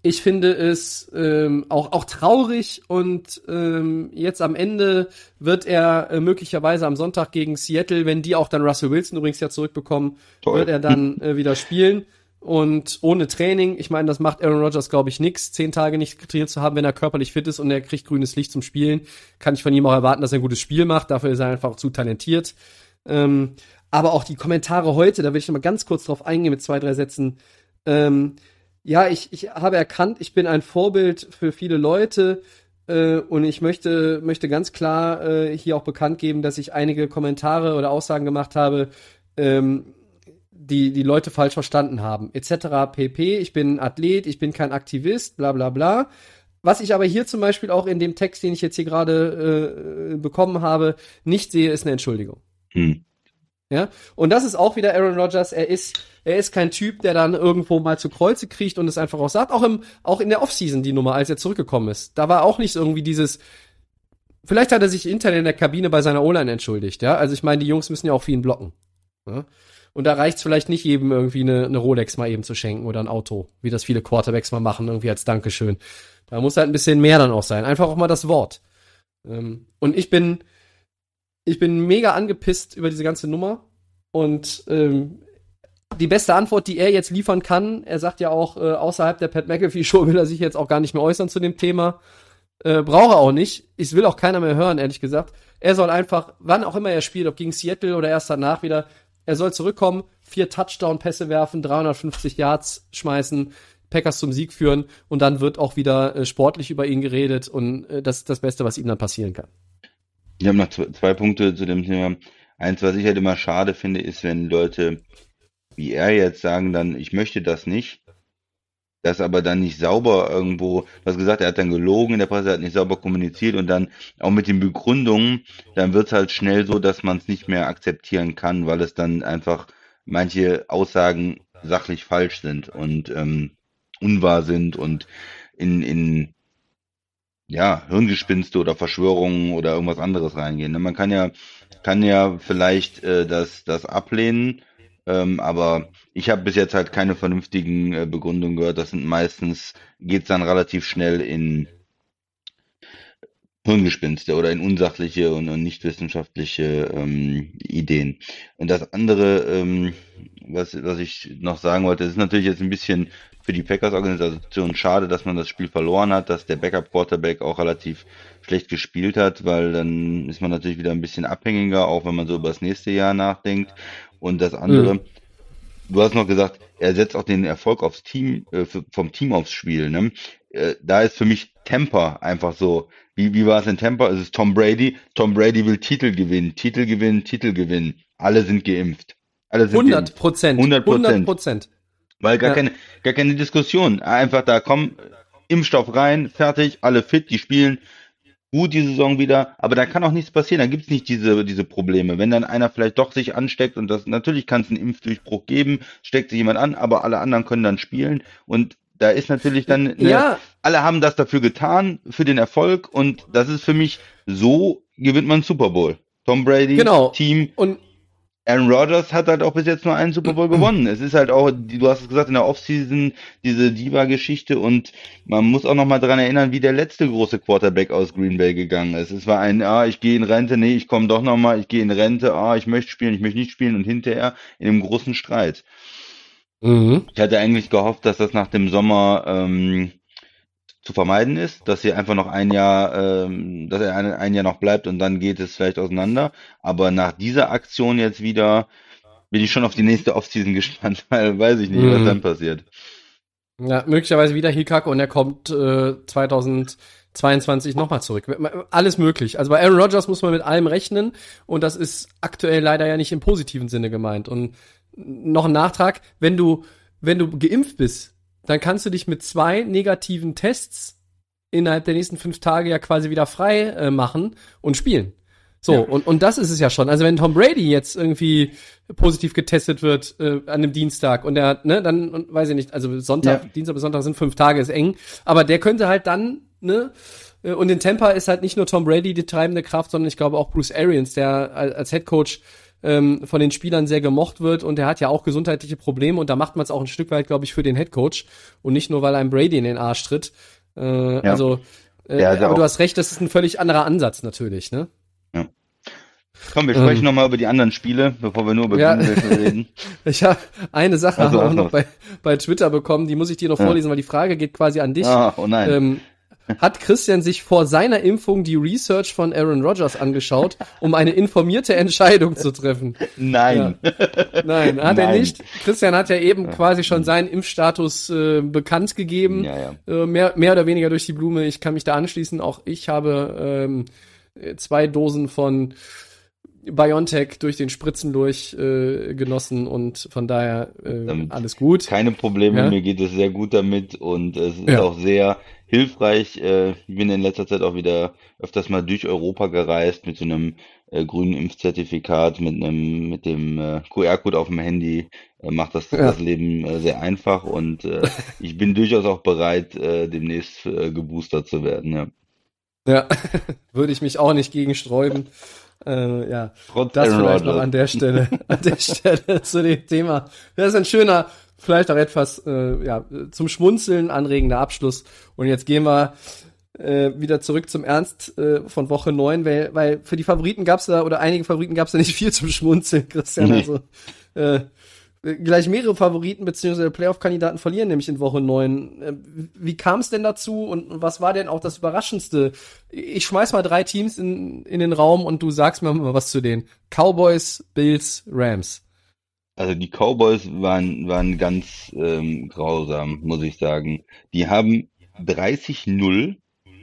Ich finde es ähm, auch, auch traurig und ähm, jetzt am Ende wird er äh, möglicherweise am Sonntag gegen Seattle, wenn die auch dann Russell Wilson übrigens ja zurückbekommen, Toll. wird er dann äh, wieder spielen und ohne Training. Ich meine, das macht Aaron Rodgers, glaube ich, nix, zehn Tage nicht trainiert zu haben, wenn er körperlich fit ist und er kriegt grünes Licht zum Spielen. Kann ich von ihm auch erwarten, dass er ein gutes Spiel macht. Dafür ist er einfach zu talentiert. Ähm, aber auch die Kommentare heute, da will ich noch mal ganz kurz drauf eingehen mit zwei, drei Sätzen. Ähm, ja, ich, ich habe erkannt, ich bin ein Vorbild für viele Leute äh, und ich möchte, möchte ganz klar äh, hier auch bekannt geben, dass ich einige Kommentare oder Aussagen gemacht habe, ähm, die die Leute falsch verstanden haben, etc. pp. Ich bin Athlet, ich bin kein Aktivist, bla bla bla. Was ich aber hier zum Beispiel auch in dem Text, den ich jetzt hier gerade äh, bekommen habe, nicht sehe, ist eine Entschuldigung. Hm. Ja, und das ist auch wieder Aaron Rodgers. Er ist, er ist kein Typ, der dann irgendwo mal zu Kreuze kriegt und es einfach auch sagt. Auch im, auch in der Offseason die Nummer, als er zurückgekommen ist. Da war auch nicht irgendwie dieses, vielleicht hat er sich intern in der Kabine bei seiner O-Line entschuldigt, ja. Also ich meine, die Jungs müssen ja auch ihn blocken. Ja? Und da reicht's vielleicht nicht jedem irgendwie eine, eine Rolex mal eben zu schenken oder ein Auto, wie das viele Quarterbacks mal machen, irgendwie als Dankeschön. Da muss halt ein bisschen mehr dann auch sein. Einfach auch mal das Wort. Ähm, und ich bin, ich bin mega angepisst über diese ganze Nummer. Und ähm, die beste Antwort, die er jetzt liefern kann, er sagt ja auch, äh, außerhalb der Pat McAfee Show will er sich jetzt auch gar nicht mehr äußern zu dem Thema. Äh, braucht er auch nicht. Ich will auch keiner mehr hören, ehrlich gesagt. Er soll einfach, wann auch immer er spielt, ob gegen Seattle oder erst danach wieder, er soll zurückkommen, vier Touchdown-Pässe werfen, 350 Yards schmeißen, Packers zum Sieg führen und dann wird auch wieder äh, sportlich über ihn geredet und äh, das ist das Beste, was ihm dann passieren kann. Ich habe noch zwei, zwei Punkte zu dem Thema. Eins, was ich halt immer schade finde, ist, wenn Leute wie er jetzt sagen dann, ich möchte das nicht, das aber dann nicht sauber irgendwo, du hast gesagt, er hat dann gelogen in der Presse, er hat nicht sauber kommuniziert und dann auch mit den Begründungen, dann wird es halt schnell so, dass man es nicht mehr akzeptieren kann, weil es dann einfach manche Aussagen sachlich falsch sind und ähm, unwahr sind und in, in ja, Hirngespinste oder Verschwörungen oder irgendwas anderes reingehen. Ne? Man kann ja, kann ja vielleicht äh, das, das ablehnen, ähm, aber ich habe bis jetzt halt keine vernünftigen äh, Begründungen gehört. Das sind meistens, geht's dann relativ schnell in Hirngespinste oder in unsachliche und, und nicht wissenschaftliche ähm, Ideen. Und das andere, ähm, was, was ich noch sagen wollte, ist natürlich jetzt ein bisschen für die Packers-Organisation schade, dass man das Spiel verloren hat, dass der Backup-Quarterback auch relativ schlecht gespielt hat, weil dann ist man natürlich wieder ein bisschen abhängiger, auch wenn man so über das nächste Jahr nachdenkt. Und das andere, mhm. du hast noch gesagt, er setzt auch den Erfolg aufs Team, äh, vom Team aufs Spiel. Ne? Äh, da ist für mich Temper einfach so. Wie, wie war es in Temper? Es ist Tom Brady. Tom Brady will Titel gewinnen, Titel gewinnen, Titel gewinnen. Alle sind geimpft. Alle sind 100 Prozent. 100 Prozent. Weil gar ja. keine, gar keine Diskussion. Einfach da komm, Impfstoff rein, fertig, alle fit, die spielen gut die Saison wieder, aber da kann auch nichts passieren, da gibt es nicht diese, diese Probleme. Wenn dann einer vielleicht doch sich ansteckt und das natürlich kann es einen Impfdurchbruch geben, steckt sich jemand an, aber alle anderen können dann spielen und da ist natürlich dann, eine, ja. alle haben das dafür getan, für den Erfolg und das ist für mich, so gewinnt man Super Bowl. Tom Brady, genau. Team. Und Aaron Rodgers hat halt auch bis jetzt nur einen Super Bowl gewonnen. Es ist halt auch, du hast es gesagt, in der Offseason diese Diva-Geschichte und man muss auch nochmal dran erinnern, wie der letzte große Quarterback aus Green Bay gegangen ist. Es war ein, ah, ich gehe in Rente, nee, ich komme doch nochmal, ich gehe in Rente, ah, ich möchte spielen, ich möchte nicht spielen und hinterher in einem großen Streit. Mhm. Ich hatte eigentlich gehofft, dass das nach dem Sommer ähm, zu vermeiden ist, dass sie einfach noch ein Jahr, ähm, dass er ein, ein Jahr noch bleibt und dann geht es vielleicht auseinander. Aber nach dieser Aktion jetzt wieder bin ich schon auf die nächste Offseason gespannt, [LAUGHS] weil weiß ich nicht, mhm. was dann passiert. Ja, möglicherweise wieder Hikak und er kommt äh, 2022 nochmal zurück. Alles möglich. Also bei Aaron Rodgers muss man mit allem rechnen und das ist aktuell leider ja nicht im positiven Sinne gemeint. Und noch ein Nachtrag, wenn du, wenn du geimpft bist, dann kannst du dich mit zwei negativen Tests innerhalb der nächsten fünf Tage ja quasi wieder frei äh, machen und spielen. So, ja. und, und das ist es ja schon. Also wenn Tom Brady jetzt irgendwie positiv getestet wird äh, an einem Dienstag und der, ne, dann, und, weiß ich nicht, also Sonntag, ja. Dienstag bis Sonntag sind fünf Tage, ist eng, aber der könnte halt dann, ne, äh, und in Tampa ist halt nicht nur Tom Brady die treibende Kraft, sondern ich glaube auch Bruce Arians, der als Head Coach ähm, von den Spielern sehr gemocht wird und er hat ja auch gesundheitliche Probleme und da macht man es auch ein Stück weit, glaube ich, für den Headcoach und nicht nur, weil einem Brady in den Arsch tritt. Äh, ja. Also, äh, ja, aber du hast recht, das ist ein völlig anderer Ansatz natürlich, ne? Ja. Komm, wir sprechen ähm, nochmal über die anderen Spiele, bevor wir nur über ja, reden. [LAUGHS] ich habe eine Sache also, auch noch bei, bei Twitter bekommen, die muss ich dir noch ja. vorlesen, weil die Frage geht quasi an dich. Ah, oh nein. Ähm, hat Christian sich vor seiner Impfung die Research von Aaron Rodgers angeschaut, um eine informierte Entscheidung zu treffen. Nein. Ja. Nein, hat Nein. er nicht. Christian hat ja eben quasi schon seinen Impfstatus äh, bekannt gegeben. Ja, ja. Äh, mehr, mehr oder weniger durch die Blume. Ich kann mich da anschließen. Auch ich habe ähm, zwei Dosen von BioNTech durch den Spritzen durch äh, genossen und von daher äh, alles gut. Keine Probleme, ja? mir geht es sehr gut damit und es ist ja. auch sehr hilfreich. Äh, ich bin in letzter Zeit auch wieder öfters mal durch Europa gereist mit so einem äh, grünen Impfzertifikat, mit einem mit dem äh, QR-Code auf dem Handy. Äh, macht das, ja. das Leben äh, sehr einfach und äh, [LAUGHS] ich bin durchaus auch bereit, äh, demnächst äh, geboostert zu werden. Ja. Ja, [LAUGHS] würde ich mich auch nicht gegen sträuben. Äh, ja, Trotz das Aaron vielleicht noch Rodgers. an der Stelle, [LAUGHS] an der Stelle zu dem Thema. Das ist ein schöner, vielleicht auch etwas äh, ja, zum Schmunzeln anregender Abschluss. Und jetzt gehen wir äh, wieder zurück zum Ernst äh, von Woche 9, weil, weil für die Favoriten gab's da, oder einige Favoriten gab's da nicht viel zum Schmunzeln, Christian. Nee. Also äh, gleich mehrere Favoriten beziehungsweise Playoff-Kandidaten verlieren nämlich in Woche 9. Äh, Wie kam es denn dazu und was war denn auch das Überraschendste? Ich schmeiß mal drei Teams in, in den Raum und du sagst mir mal was zu denen. Cowboys, Bills, Rams. Also die Cowboys waren, waren ganz ähm, grausam, muss ich sagen. Die haben 30-0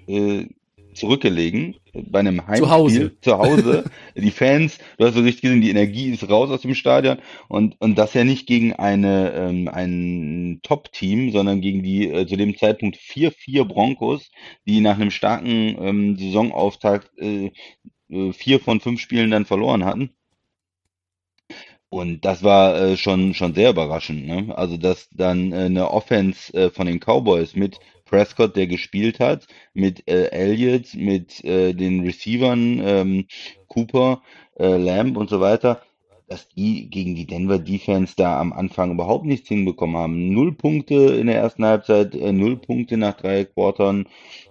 äh, zurückgelegen bei einem Heimspiel Hause. zu Hause. [LAUGHS] Die Fans, du hast so richtig gesehen, die Energie ist raus aus dem Stadion und und das ja nicht gegen eine ähm, ein Top-Team, sondern gegen die äh, zu dem Zeitpunkt 4-4 Broncos, die nach einem starken ähm, Saisonauftakt äh, äh, vier von fünf Spielen dann verloren hatten. Und das war äh, schon schon sehr überraschend, ne? Also dass dann äh, eine Offense äh, von den Cowboys mit Prescott, der gespielt hat, mit äh, Elliott, mit äh, den Receivern ähm, Cooper, äh, Lamb und so weiter, dass die gegen die Denver Defense da am Anfang überhaupt nichts hinbekommen haben. Null Punkte in der ersten Halbzeit, äh, null Punkte nach drei Quartern.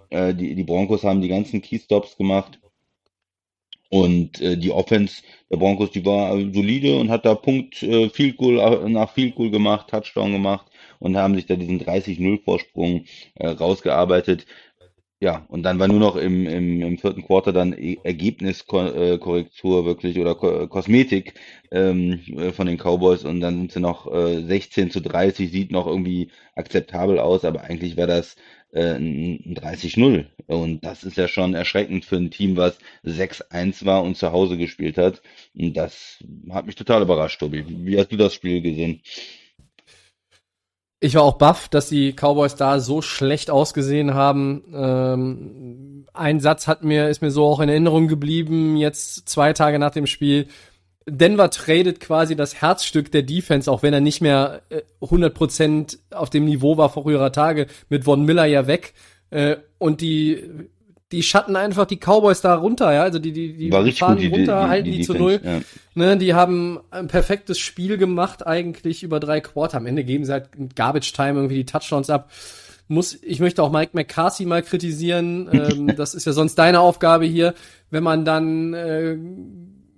Äh, die die Broncos haben die ganzen Keystops gemacht. Und äh, die Offense der Broncos, die war solide und hat da Punkt äh, Field Goal äh, nach Field Goal gemacht, Touchdown gemacht und haben sich da diesen 30-0 Vorsprung äh, rausgearbeitet. Ja, und dann war nur noch im, im, im vierten Quarter dann E- Ergebniskorrektur wirklich oder Ko Kosmetik ähm, äh, von den Cowboys und dann sind sie noch äh, 16 zu 30, sieht noch irgendwie akzeptabel aus, aber eigentlich war das äh, ein 30-0 und das ist ja schon erschreckend für ein Team, was 6-1 war und zu Hause gespielt hat. Und das hat mich total überrascht, Tobi. Wie hast du das Spiel gesehen? Ich war auch baff, dass die Cowboys da so schlecht ausgesehen haben. Ähm, ein Satz hat mir, ist mir so auch in Erinnerung geblieben, jetzt zwei Tage nach dem Spiel. Denver tradet quasi das Herzstück der Defense, auch wenn er nicht mehr äh, 100% auf dem Niveau war vor früherer Tage, mit Von Miller ja weg. Äh, und die, die schatten einfach die Cowboys da runter, ja. Also die, die, die War fahren gut, die, runter, die, halten die die, zu null. Ja. Ne, die haben ein perfektes Spiel gemacht, eigentlich über drei Quarter. Am Ende geben sie halt Garbage Time irgendwie die Touchdowns ab. Muss, ich möchte auch Mike McCarthy mal kritisieren. [LAUGHS] ähm, das ist ja sonst deine Aufgabe hier. Wenn man dann äh,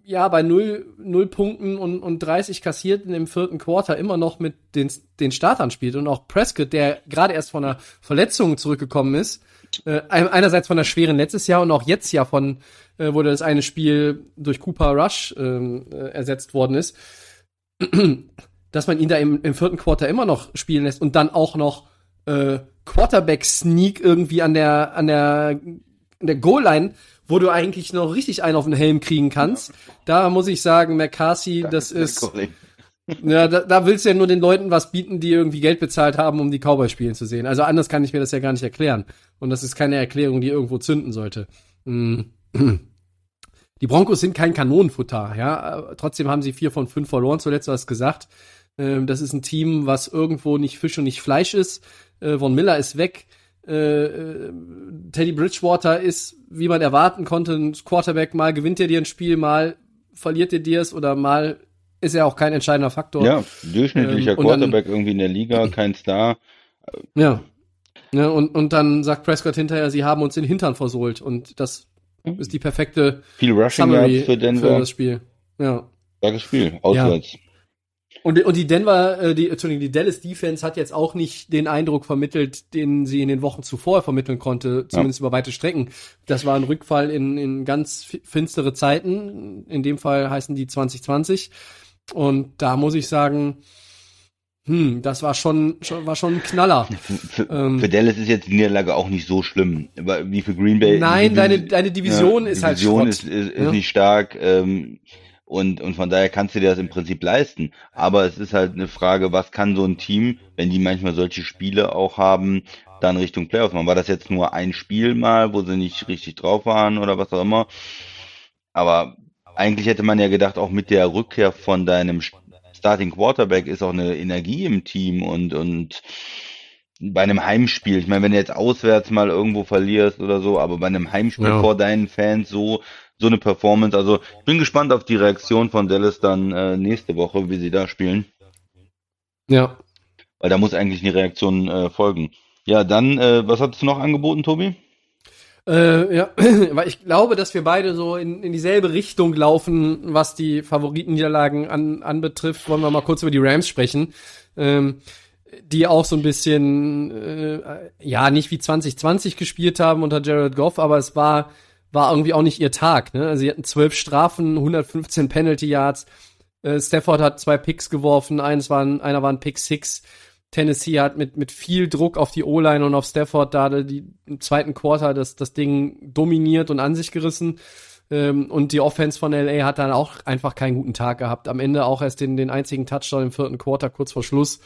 ja bei null, null Punkten und, und 30 kassierten im vierten Quarter immer noch mit den, den Startern spielt und auch Prescott, der gerade erst von einer Verletzung zurückgekommen ist, äh, ein- einerseits von der schweren letztes Jahr und auch jetzt ja von, äh, wurde das eine Spiel durch Cooper Rush ähm, äh, ersetzt worden ist, [CLEARS THROAT] dass man ihn da im, im vierten Quarter immer noch spielen lässt und dann auch noch äh, Quarterback-Sneak irgendwie an der, an der, an der Goal-Line, wo du eigentlich noch richtig einen auf den Helm kriegen kannst. Da muss ich sagen, McCarthy, das ist, Korrekt. Ja, da, da willst du ja nur den Leuten was bieten, die irgendwie Geld bezahlt haben, um die Cowboys spielen zu sehen. Also anders kann ich mir das ja gar nicht erklären. Und das ist keine Erklärung, die irgendwo zünden sollte. Mm. [CLEARS THROAT] Die Broncos sind kein Kanonenfutter, ja. Äh, Trotzdem haben sie vier von fünf verloren, zuletzt hast gesagt. Ähm, Das ist ein Team, was irgendwo nicht Fisch und nicht Fleisch ist. Äh, Von Miller ist weg. Äh, Teddy Bridgewater ist, wie man erwarten konnte, ein Quarterback. Mal gewinnt er dir ein Spiel, mal verliert er dir es oder mal ist er auch kein entscheidender Faktor. Ja, durchschnittlicher Ähm, und dann- Quarterback irgendwie in der Liga, [CLEARS THROAT] kein Star. Ja. ja und, und dann sagt Prescott hinterher, sie haben uns den Hintern versohlt. Und das ist die perfekte Viel Rushing Summary für für Denver. das Spiel. Ja. Starkes Spiel, auswärts. Und, und die Denver, äh, die, Entschuldigung, die Dallas Defense hat jetzt auch nicht den Eindruck vermittelt, den sie in den Wochen zuvor vermitteln konnte, zumindest über weite Strecken. Das war ein Rückfall in, in ganz fi- finstere Zeiten. In dem Fall heißen die 2020. Und da muss ich sagen, hm, das war schon, schon war schon ein Knaller. Für, Ähm. für Dallas ist jetzt die Niederlage auch nicht so schlimm. Aber Wie für Green Bay. Nein, die deine, deine Division ja, ist halt Division ist, ist, ist Ja. nicht stark. Ähm, und, und von daher kannst du dir das im Prinzip leisten. Aber es ist halt eine Frage, was kann so ein Team, wenn die manchmal solche Spiele auch haben, dann Richtung Playoffs machen. War das jetzt nur ein Spiel mal, wo sie nicht richtig drauf waren oder was auch immer? Aber eigentlich hätte man ja gedacht, auch mit der Rückkehr von deinem Starting Quarterback ist auch eine Energie im Team und, und bei einem Heimspiel, ich meine, wenn du jetzt auswärts mal irgendwo verlierst oder so, aber bei einem Heimspiel Ja. vor deinen Fans so so eine Performance, also ich bin gespannt auf die Reaktion von Dallas dann äh, nächste Woche, wie sie da spielen, Ja. weil da muss eigentlich eine Reaktion äh, folgen. Ja, dann, äh, was hattest du noch angeboten, Tobi? Äh, ja, [CLEARS THROAT] weil ich glaube, dass wir beide so in, in dieselbe Richtung laufen, was die Favoritenniederlagen an, anbetrifft. Wollen wir mal kurz über die Rams sprechen, ähm, die auch so ein bisschen, äh, ja, nicht wie 2020 gespielt haben unter Jared Goff, aber es war, war irgendwie auch nicht ihr Tag. Ne? Also sie hatten zwölf Strafen, 115 Penalty Yards. Äh, Stafford hat zwei Picks geworfen, eins war ein, einer war ein Pick Six. Tennessee hat mit, mit viel Druck auf die O-Line und auf Stafford da die, im zweiten Quarter das, das Ding dominiert und an sich gerissen. Ähm, und die Offense von LA hat dann auch einfach keinen guten Tag gehabt. Am Ende auch erst den, den einzigen Touchdown im vierten Quarter kurz vor Schluss.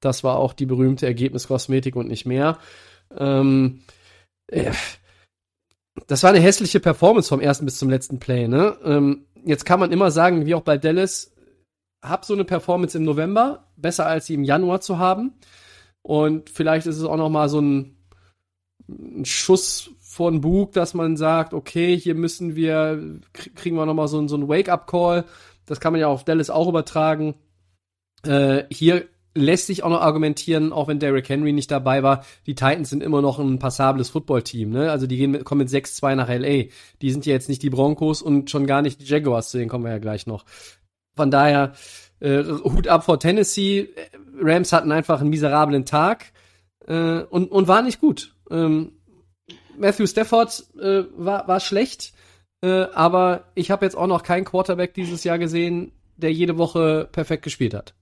Das war auch die berühmte Ergebniskosmetik und nicht mehr. Ähm, äh, das war eine hässliche Performance vom ersten bis zum letzten Play. Ne? Ähm, jetzt kann man immer sagen, wie auch bei Dallas, hab so eine Performance im November, besser als sie im Januar zu haben. Und vielleicht ist es auch noch mal so ein, ein Schuss vor den Bug, dass man sagt, okay, hier müssen wir, kriegen wir noch mal so, so einen Wake-up-Call. Das kann man ja auf Dallas auch übertragen. Äh, hier lässt sich auch noch argumentieren, auch wenn Derrick Henry nicht dabei war, die Titans sind immer noch ein passables Footballteam, ne? Also die gehen mit, kommen mit 6-2 nach LA. Die sind ja jetzt nicht die Broncos und schon gar nicht die Jaguars, zu denen kommen wir ja gleich noch. Von daher, äh, Hut ab vor Tennessee. Rams hatten einfach einen miserablen Tag äh, und, und war nicht gut. Ähm, Matthew Stafford äh, war, war schlecht, äh, aber ich habe jetzt auch noch keinen Quarterback dieses Jahr gesehen, der jede Woche perfekt gespielt hat.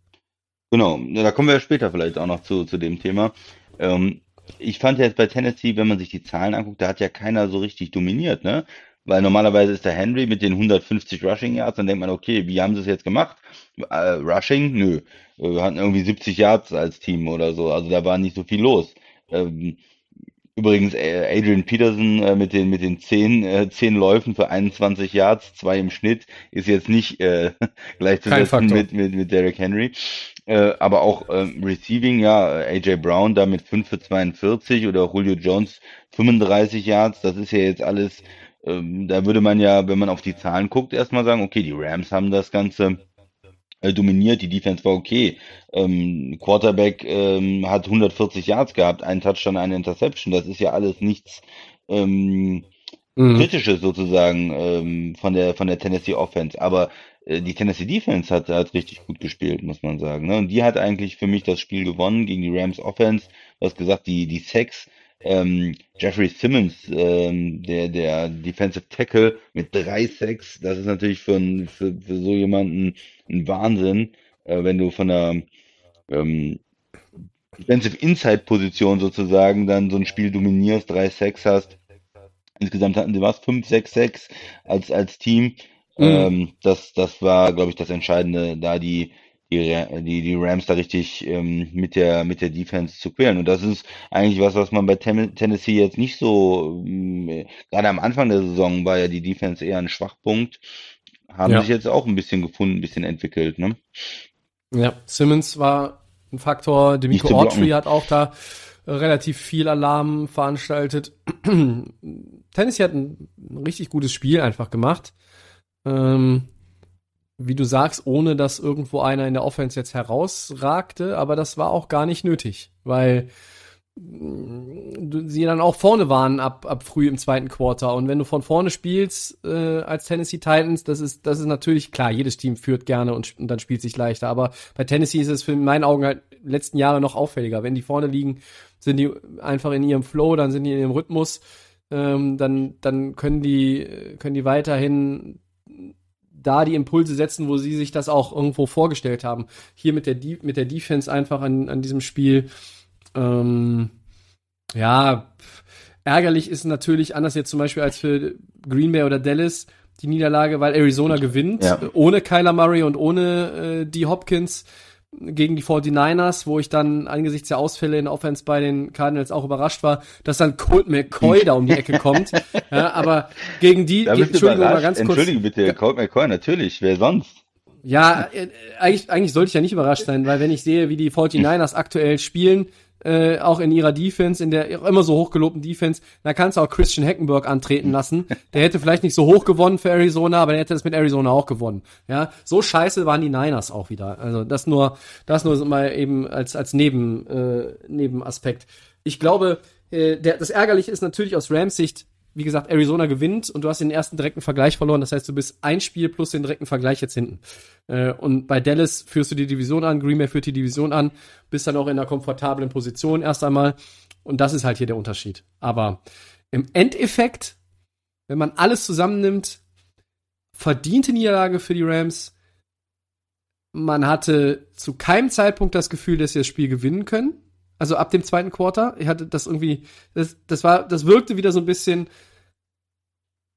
Genau, da kommen wir später vielleicht auch noch zu, zu dem Thema. Ähm, ich fand ja jetzt bei Tennessee, wenn man sich die Zahlen anguckt, da hat ja keiner so richtig dominiert, ne? Weil normalerweise ist der Henry mit den 150 Rushing Yards, dann denkt man, okay, wie haben sie es jetzt gemacht? Äh, Rushing? Nö. Äh, Wir hatten irgendwie 70 Yards als Team oder so, also da war nicht so viel los. Ähm, übrigens, äh, Adrian Peterson äh, mit den, mit den 10, äh, 10 Läufen für 21 Yards, zwei im Schnitt, ist jetzt nicht äh, [LAUGHS] gleichzusetzen mit, mit, mit Derrick Henry. Äh, aber auch ähm, Receiving, ja, äh, AJ Brown da mit 5 für 42 oder Julio Jones 35 Yards, das ist ja jetzt alles, ähm, da würde man ja, wenn man auf die Zahlen guckt, erstmal sagen, okay, die Rams haben das Ganze äh, dominiert, die Defense war okay. Ähm, Quarterback ähm, hat 140 Yards gehabt, einen Touchdown, eine Interception, das ist ja alles nichts ähm, Mhm. Kritisches sozusagen ähm, von der von der Tennessee Offense, aber äh, die Tennessee Defense hat, hat richtig gut gespielt, muss man sagen. Ne? Und die hat eigentlich für mich das Spiel gewonnen gegen die Rams Offense. Du hast gesagt, die, die Sacks, ähm, Jeffrey Simmons, ähm, der, der Defensive Tackle mit drei Sacks, das ist natürlich für, ein, für, für so jemanden ein Wahnsinn, äh, wenn du von der ähm, Defensive Inside Position sozusagen dann so ein Spiel dominierst, drei Sacks hast. Insgesamt hatten sie was, 5, 6, 6 als, als Team. Mhm. Ähm, das, das war, glaube ich, das Entscheidende, da die, die, die, die Rams da richtig ähm, mit der, mit der Defense zu quälen. Und das ist eigentlich was, was man bei Tem Tennessee jetzt nicht so, ähm, gerade am Anfang der Saison war ja die Defense eher ein Schwachpunkt. Haben Ja. sich jetzt auch ein bisschen gefunden, ein bisschen entwickelt, ne? Ja, Simmons war ein Faktor. Demico. Autry hat auch da äh, relativ viel Alarm veranstaltet. [CLEARS THROAT] Tennessee hat ein, ein richtig gutes Spiel einfach gemacht. Ähm, wie du sagst, ohne dass irgendwo einer in der Offense jetzt herausragte, aber das war auch gar nicht nötig, weil du- sie dann auch vorne waren ab, ab früh im zweiten Quarter. Und wenn du von vorne spielst äh, als Tennessee Titans, das ist, das ist natürlich klar, jedes Team führt gerne und, und dann spielt sich leichter. Aber bei Tennessee ist es für in meinen Augen halt letzten Jahre noch auffälliger. Wenn die vorne liegen, sind die einfach in ihrem Flow, dann sind die in ihrem Rhythmus, ähm, dann, dann können die, können die weiterhin da die Impulse setzen, wo sie sich das auch irgendwo vorgestellt haben. Hier mit der, De mit der Defense einfach an, an diesem Spiel. Ähm, ja, ärgerlich ist natürlich anders jetzt zum Beispiel als für Green Bay oder Dallas die Niederlage, weil Arizona gewinnt, Ja. ohne Kyler Murray und ohne äh, die Hopkins gegen die 49ers, wo ich dann angesichts der Ausfälle in Offense bei den Cardinals auch überrascht war, dass dann Colt McCoy da um die Ecke kommt. Ja, aber gegen die, ge- Entschuldigung, mal ganz kurz. Entschuldige bitte, Colt McCoy, natürlich, wer sonst? Ja, äh, eigentlich, eigentlich sollte ich ja nicht überrascht sein, weil wenn ich sehe, wie die 49ers aktuell spielen, äh, auch in ihrer Defense, in der immer so hochgelobten Defense. Da kannst du auch Christian Heckenberg antreten lassen. Der hätte vielleicht nicht so hoch gewonnen für Arizona, aber der hätte es mit Arizona auch gewonnen. Ja, so scheiße waren die Niners auch wieder. Also das nur, das nur mal eben als als Neben äh, Nebenaspekt. Ich glaube, äh, der, das Ärgerliche ist natürlich aus Rams Sicht, wie gesagt, Arizona gewinnt und du hast den ersten direkten Vergleich verloren. Das heißt, du bist ein Spiel plus den direkten Vergleich jetzt hinten. Äh, und bei Dallas führst du die Division an, Green Bay führt die Division an, bist dann auch in einer komfortablen Position erst einmal. Und das ist halt hier der Unterschied. Aber im Endeffekt, wenn man alles zusammennimmt, verdiente Niederlage für die Rams. Man hatte zu keinem Zeitpunkt das Gefühl, dass sie das Spiel gewinnen können. Also ab dem zweiten Quarter. Ich hatte das irgendwie, das, das war, das wirkte wieder so ein bisschen,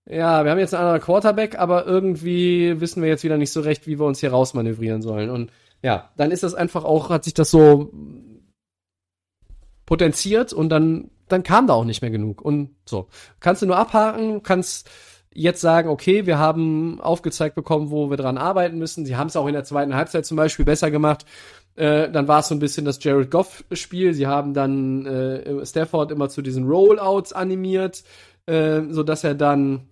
ja, wir haben jetzt einen anderen Quarterback, aber irgendwie wissen wir jetzt wieder nicht so recht, wie wir uns hier rausmanövrieren sollen. Und ja, dann ist das einfach auch, hat sich das so potenziert und dann, dann kam da auch nicht mehr genug. Und so. Kannst du nur abhaken, kannst jetzt sagen, okay, wir haben aufgezeigt bekommen, wo wir dran arbeiten müssen. Sie haben es auch in der zweiten Halbzeit zum Beispiel besser gemacht. Äh, dann war es so ein bisschen das Jared Goff-Spiel. Sie haben dann äh, Stafford immer zu diesen Rollouts animiert, äh, so dass er dann,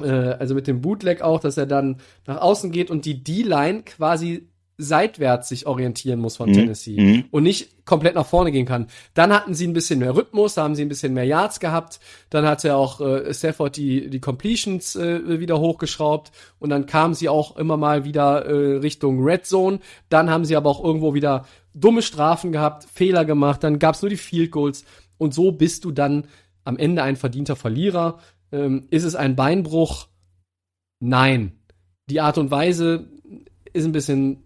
äh, also mit dem Bootleg auch, dass er dann nach außen geht und die D-Line quasi seitwärts sich orientieren muss von mhm. Tennessee mhm. und nicht komplett nach vorne gehen kann. Dann hatten sie ein bisschen mehr Rhythmus, da haben sie ein bisschen mehr Yards gehabt. Dann hatte auch äh, Stafford die, die Completions äh, wieder hochgeschraubt und dann kamen sie auch immer mal wieder äh, Richtung Red Zone. Dann haben sie aber auch irgendwo wieder dumme Strafen gehabt, Fehler gemacht, dann gab's nur die Field Goals und so bist du dann am Ende ein verdienter Verlierer. Ähm, ist es ein Beinbruch? Nein. Die Art und Weise ist ein bisschen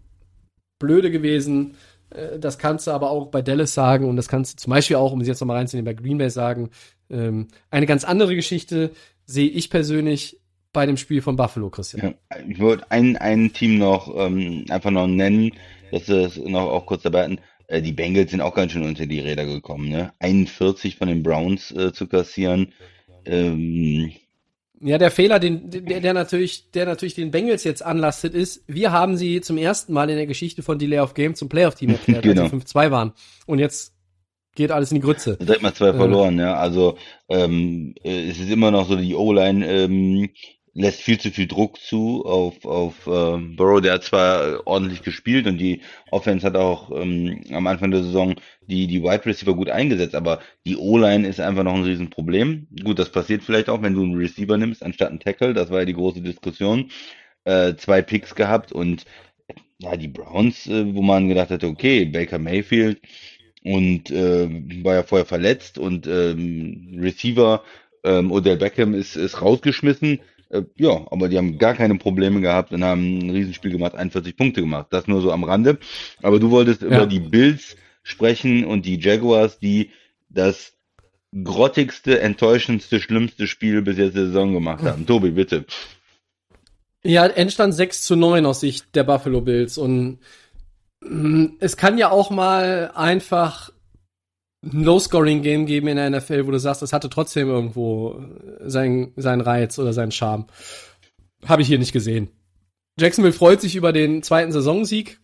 blöde gewesen. Äh, das kannst du aber auch bei Dallas sagen und das kannst du zum Beispiel auch, um sie jetzt nochmal reinzunehmen, bei Green Bay sagen. Ähm, eine ganz andere Geschichte sehe ich persönlich bei dem Spiel von Buffalo, Christian. Ich würde ein, ein Team noch ähm, einfach noch nennen, dass es noch auch kurz dabei hatten. Äh, die Bengals sind auch ganz schön unter die Räder gekommen. Ne? 41 von den Browns äh, zu kassieren. Ähm, ja, der Fehler, den, der, der natürlich, der natürlich den Bengals jetzt anlastet, ist, wir haben sie zum ersten Mal in der Geschichte von Delay of Game zum Playoff-Team erklärt, genau. als sie 5-2 waren. Und jetzt geht alles in die Grütze. Direkt mal zwei äh. verloren, ja. Also ähm, äh, es ist immer noch so die O-Line ähm, lässt viel zu viel Druck zu auf, auf äh, Burrow. Der hat zwar ordentlich gespielt und die Offense hat auch ähm, am Anfang der Saison die, die Wide Receiver gut eingesetzt, aber die O-Line ist einfach noch ein Riesenproblem. Gut, das passiert vielleicht auch, wenn du einen Receiver nimmst anstatt einen Tackle. Das war ja die große Diskussion. Äh, zwei Picks gehabt und ja, die Browns, äh, wo man gedacht hätte, okay, Baker Mayfield und äh, war ja vorher verletzt und ähm, Receiver ähm, Odell Beckham ist, ist rausgeschmissen äh, ja, aber die haben gar keine Probleme gehabt und haben ein Riesenspiel gemacht, 41 Punkte gemacht. Das nur so am Rande. Aber du wolltest ja. über die Bills sprechen und die Jaguars, die das grottigste, enttäuschendste, schlimmste Spiel bis jetzt der Saison gemacht haben. Tobi, bitte. Ja, Endstand 6 zu 9 aus Sicht der Buffalo Bills und mm, es kann ja auch mal einfach ein Low-Scoring-Game geben in der NFL, wo du sagst, es hatte trotzdem irgendwo seinen, seinen Reiz oder seinen Charme. Habe ich hier nicht gesehen. Jacksonville freut sich über den zweiten Saisonsieg.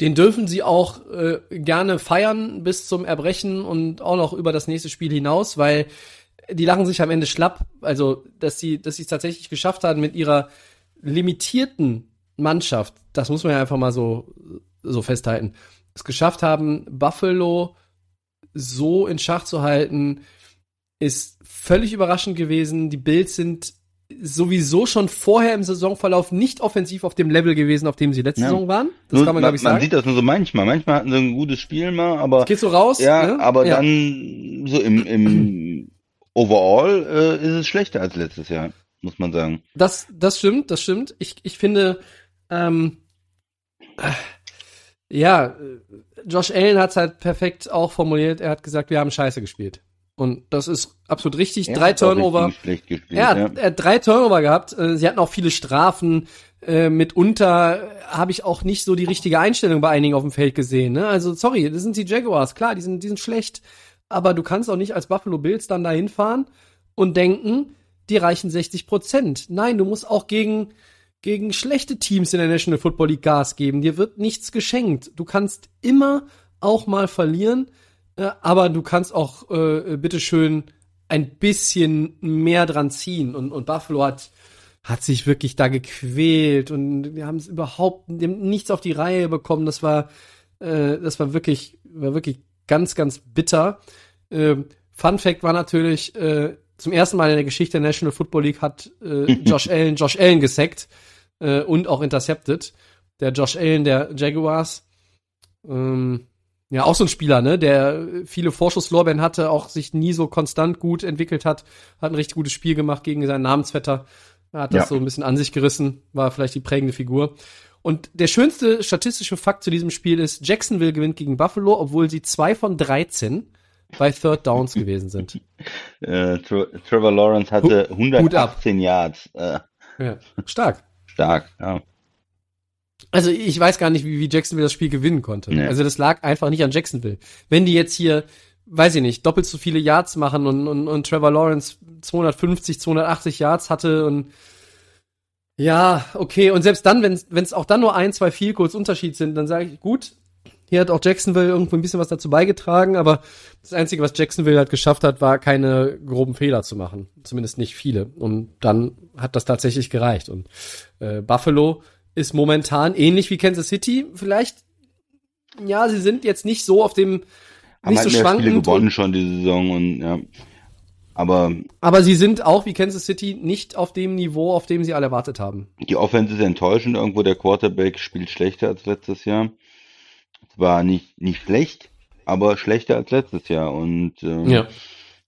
Den dürfen sie auch äh, gerne feiern bis zum Erbrechen und auch noch über das nächste Spiel hinaus, weil die lachen sich am Ende schlapp. Also, dass sie, dass es tatsächlich geschafft haben mit ihrer limitierten Mannschaft, das muss man ja einfach mal so, so festhalten es geschafft haben, Buffalo so in Schach zu halten, ist völlig überraschend gewesen. Die Bills sind sowieso schon vorher im Saisonverlauf nicht offensiv auf dem Level gewesen, auf dem sie letzte ja. Saison waren. Das nur, kann man, glaube ich, sagen. Man sieht das nur so manchmal. Manchmal hatten sie ein gutes Spiel mal, aber. Geht so raus? Ja, ne? aber ja. dann so im, im [CLEARS THROAT] Overall äh, ist es schlechter als letztes Jahr, muss man sagen. Das, das stimmt, das stimmt. Ich, ich finde, ähm, äh, ja, Josh Allen hat es halt perfekt auch formuliert. Er hat gesagt, wir haben Scheiße gespielt. Und das ist absolut richtig. Er drei Turnover. Gespielt, ja, ja, er hat drei Turnover gehabt. Äh, sie hatten auch viele Strafen. Äh, mitunter habe ich auch nicht so die richtige Einstellung bei einigen auf dem Feld gesehen. Ne? Also sorry, das sind die Jaguars. Klar, die sind, die sind schlecht. Aber du kannst auch nicht als Buffalo Bills dann da hinfahren und denken, die reichen 60 Prozent. Nein, du musst auch gegen gegen schlechte Teams in der National Football League Gas geben. Dir wird nichts geschenkt. Du kannst immer auch mal verlieren, äh, aber du kannst auch äh, bitteschön ein bisschen mehr dran ziehen. Und, und Buffalo hat, hat sich wirklich da gequält und wir haben es überhaupt nichts auf die Reihe bekommen. Das war, äh, das war wirklich, war wirklich ganz, ganz bitter. Äh, Fun Fact war natürlich, äh, zum ersten Mal in der Geschichte der National Football League hat äh, [LAUGHS] Josh Allen Josh Allen gesackt äh, und auch intercepted. Der Josh Allen der Jaguars. Ähm, ja, auch so ein Spieler, ne, der viele Vorschusslorbeeren hatte, auch sich nie so konstant gut entwickelt hat, hat ein richtig gutes Spiel gemacht gegen seinen Namensvetter. Er hat das ja. so ein bisschen an sich gerissen, war vielleicht die prägende Figur. Und der schönste statistische Fakt zu diesem Spiel ist, Jacksonville gewinnt gegen Buffalo, obwohl sie zwei von 13 bei Third Downs gewesen sind. [LAUGHS] Äh, Trevor Lawrence hatte 118 Yards. Äh, ja, stark. Stark, ja. Also ich weiß gar nicht, wie, wie Jacksonville das Spiel gewinnen konnte. Nee. Also das lag einfach nicht an Jacksonville. Wenn die jetzt hier, weiß ich nicht, doppelt so viele Yards machen und, und, und Trevor Lawrence 250, 280 Yards hatte und ja, okay. Und selbst dann, wenn es auch dann nur ein, zwei Field Goals Unterschied sind, dann sage ich, gut, hier hat auch Jacksonville irgendwo ein bisschen was dazu beigetragen, aber das Einzige, was Jacksonville halt geschafft hat, war keine groben Fehler zu machen. Zumindest nicht viele. Und dann hat das tatsächlich gereicht. Und äh, Buffalo ist momentan ähnlich wie Kansas City. Vielleicht, ja, sie sind jetzt nicht so auf dem Haben nicht halt so schwankend. Spiele gewonnen schon die Saison und ja. Aber, aber sie sind auch wie Kansas City nicht auf dem Niveau, auf dem sie alle erwartet haben. Die Offense ist enttäuschend. Irgendwo der Quarterback spielt schlechter als letztes Jahr. Zwar nicht, nicht schlecht, aber schlechter als letztes Jahr. Und ähm, ja.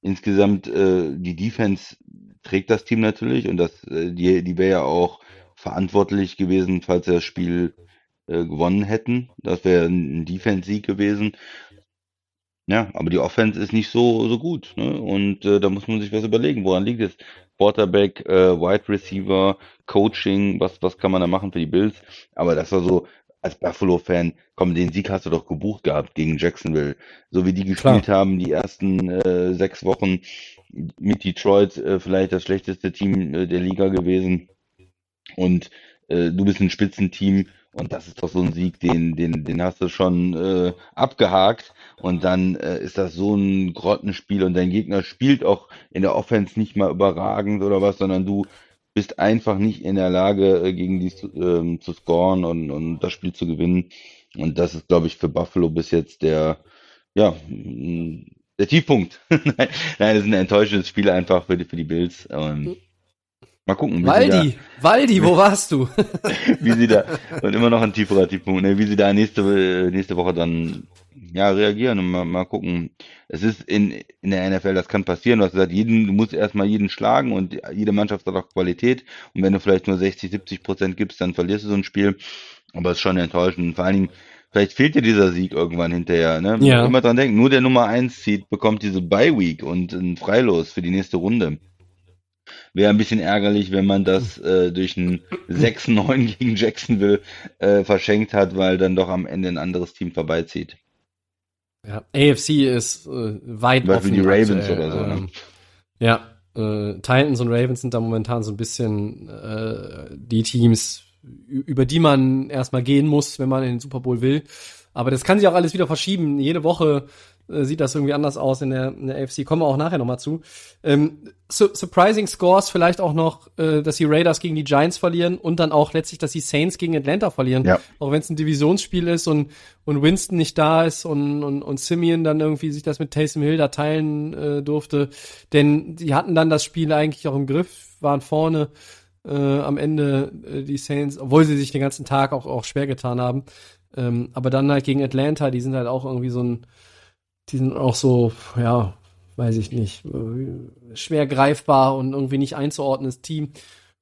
insgesamt äh, die Defense trägt das Team natürlich und das, äh, die, die wäre ja auch verantwortlich gewesen, falls sie das Spiel äh, gewonnen hätten. Das wäre ein Defense-Sieg gewesen. Ja, aber die Offense ist nicht so, so gut. Ne? Und äh, da muss man sich was überlegen. Woran liegt es? Quarterback, äh, Wide Receiver, Coaching, was, was kann man da machen für die Bills? Aber das war so, als Buffalo-Fan, komm, den Sieg hast du doch gebucht gehabt gegen Jacksonville. So wie die gespielt Klar. haben, die ersten äh, sechs Wochen mit Detroit, äh, vielleicht das schlechteste Team äh, der Liga gewesen und äh, du bist ein Spitzenteam und das ist doch so ein Sieg, den, den, den hast du schon äh, abgehakt und dann äh, ist das so ein Grottenspiel und dein Gegner spielt auch in der Offense nicht mal überragend oder was, sondern du bist einfach nicht in der Lage, äh, gegen die ähm, zu scoren und, und das Spiel zu gewinnen. Und das ist, glaube ich, für Buffalo bis jetzt der, ja, der Tiefpunkt. [LAUGHS] Nein, das ist ein enttäuschendes Spiel einfach für die, für die Bills. Und Mal gucken. Waldi, da, Waldi, wo [LAUGHS] warst du? [LAUGHS] wie sie da, und immer noch ein tieferer Tiefpunkt, ne, wie sie da nächste, nächste Woche dann, ja, reagieren und mal, mal gucken. Es ist in, in der NFL, das kann passieren. Du hast gesagt, jeden, du musst erstmal jeden schlagen und jede Mannschaft hat auch Qualität. Und wenn du vielleicht nur 60, 70 Prozent gibst, dann verlierst du so ein Spiel. Aber es ist schon enttäuschend. Vor allen Dingen, vielleicht fehlt dir dieser Sieg irgendwann hinterher. Ne? Ja. Immer dran denken, nur der Nummer 1 zieht, bekommt diese Bye Week und ein Freilos für die nächste Runde. Wäre ein bisschen ärgerlich, wenn man das äh, durch ein 6-9 gegen Jacksonville äh, verschenkt hat, weil dann doch am Ende ein anderes Team vorbeizieht. Ja, AFC ist äh, weit Beispiel offen. die Ravens aktuell. oder so. Ne? Ähm, ja, äh, Titans und Ravens sind da momentan so ein bisschen äh, die Teams, über die man erstmal gehen muss, wenn man in den Super Bowl will. Aber das kann sich auch alles wieder verschieben. Jede Woche äh, sieht das irgendwie anders aus in der, in der AFC. Kommen wir auch nachher nochmal zu. Ähm, su surprising Scores vielleicht auch noch, äh, dass die Raiders gegen die Giants verlieren und dann auch letztlich, dass die Saints gegen Atlanta verlieren. Ja. Auch wenn es ein Divisionsspiel ist und, und Winston nicht da ist und, und, und Simeon dann irgendwie sich das mit Taysom Hill da teilen äh, durfte. Denn die hatten dann das Spiel eigentlich auch im Griff, waren vorne äh, am Ende äh, die Saints, obwohl sie sich den ganzen Tag auch, auch schwer getan haben. Ähm, aber dann halt gegen Atlanta, die sind halt auch irgendwie so ein die sind auch so, ja, weiß ich nicht, äh, schwer greifbar und irgendwie nicht einzuordnendes Team.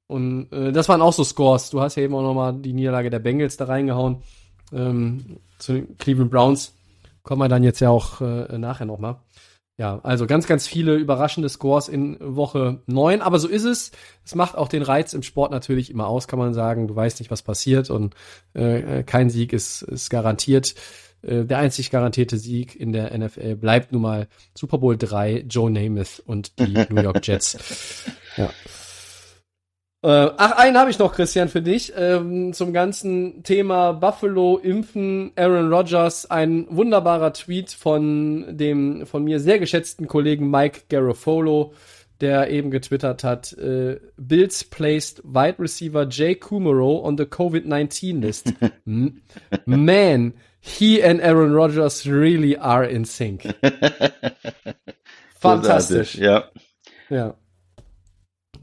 Und äh, das waren auch so Scores. Du hast ja eben auch nochmal die Niederlage der Bengals da reingehauen. Ähm, zu den Cleveland Browns kommen wir dann jetzt ja auch äh, nachher nochmal. Ja, also ganz, ganz viele überraschende Scores in Woche 9. Aber so ist es. Es macht auch den Reiz im Sport natürlich immer aus, kann man sagen. Du weißt nicht, was passiert und äh, kein Sieg ist, ist garantiert. Äh, der einzig garantierte Sieg in der NFL bleibt nun mal Super Bowl 3, Joe Namath und die New York Jets. [LAUGHS] Ja. Äh, ach, einen habe ich noch, Christian, für dich. Ähm, zum ganzen Thema Buffalo, Impfen, Aaron Rodgers. Ein wunderbarer Tweet von dem von mir sehr geschätzten Kollegen Mike Garofolo, der eben getwittert hat, äh, Bills placed wide receiver Jay Kumaro on the COVID-19 list. [LAUGHS] Man, he and Aaron Rodgers really are in sync. [LAUGHS] Fantastisch. Ja. Ja.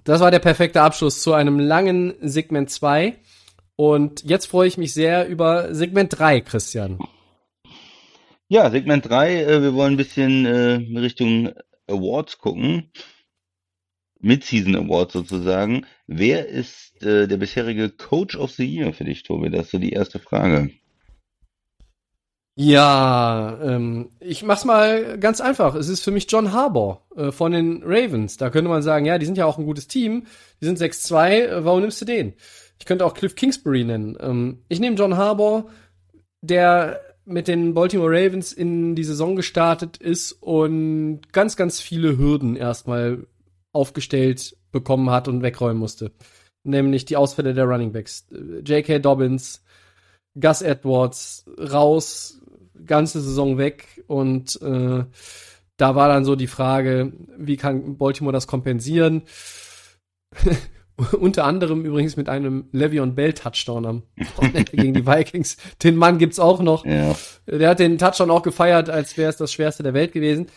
Das war der perfekte Abschluss zu einem langen Segment 2. Und jetzt freue ich mich sehr über Segment 3, Christian. Ja, Segment 3, äh, wir wollen ein bisschen äh, Richtung Awards gucken. Mid-Season Awards sozusagen. Wer ist äh, der bisherige Coach of the Year für dich, Tobi? Das ist so die erste Frage. Ja, ähm, ich mach's mal ganz einfach. Es ist für mich John Harbour äh, von den Ravens. Da könnte man sagen, ja, die sind ja auch ein gutes Team. Die sind 6-2. Äh, warum nimmst du den? Ich könnte auch Cliff Kingsbury nennen. Ähm, ich nehme John Harbour, der mit den Baltimore Ravens in die Saison gestartet ist und ganz, ganz viele Hürden erstmal aufgestellt bekommen hat und wegräumen musste. Nämlich die Ausfälle der Running Backs. Äh, J.K. Dobbins, Gus Edwards raus, ganze Saison weg und äh, da war dann so die Frage, wie kann Baltimore das kompensieren? [LAUGHS] Unter anderem übrigens mit einem Le'Veon Bell Touchdown am Wochenende gegen die Vikings. Den Mann gibt's auch noch. Ja. Der hat den Touchdown auch gefeiert, als wäre es das schwerste der Welt gewesen.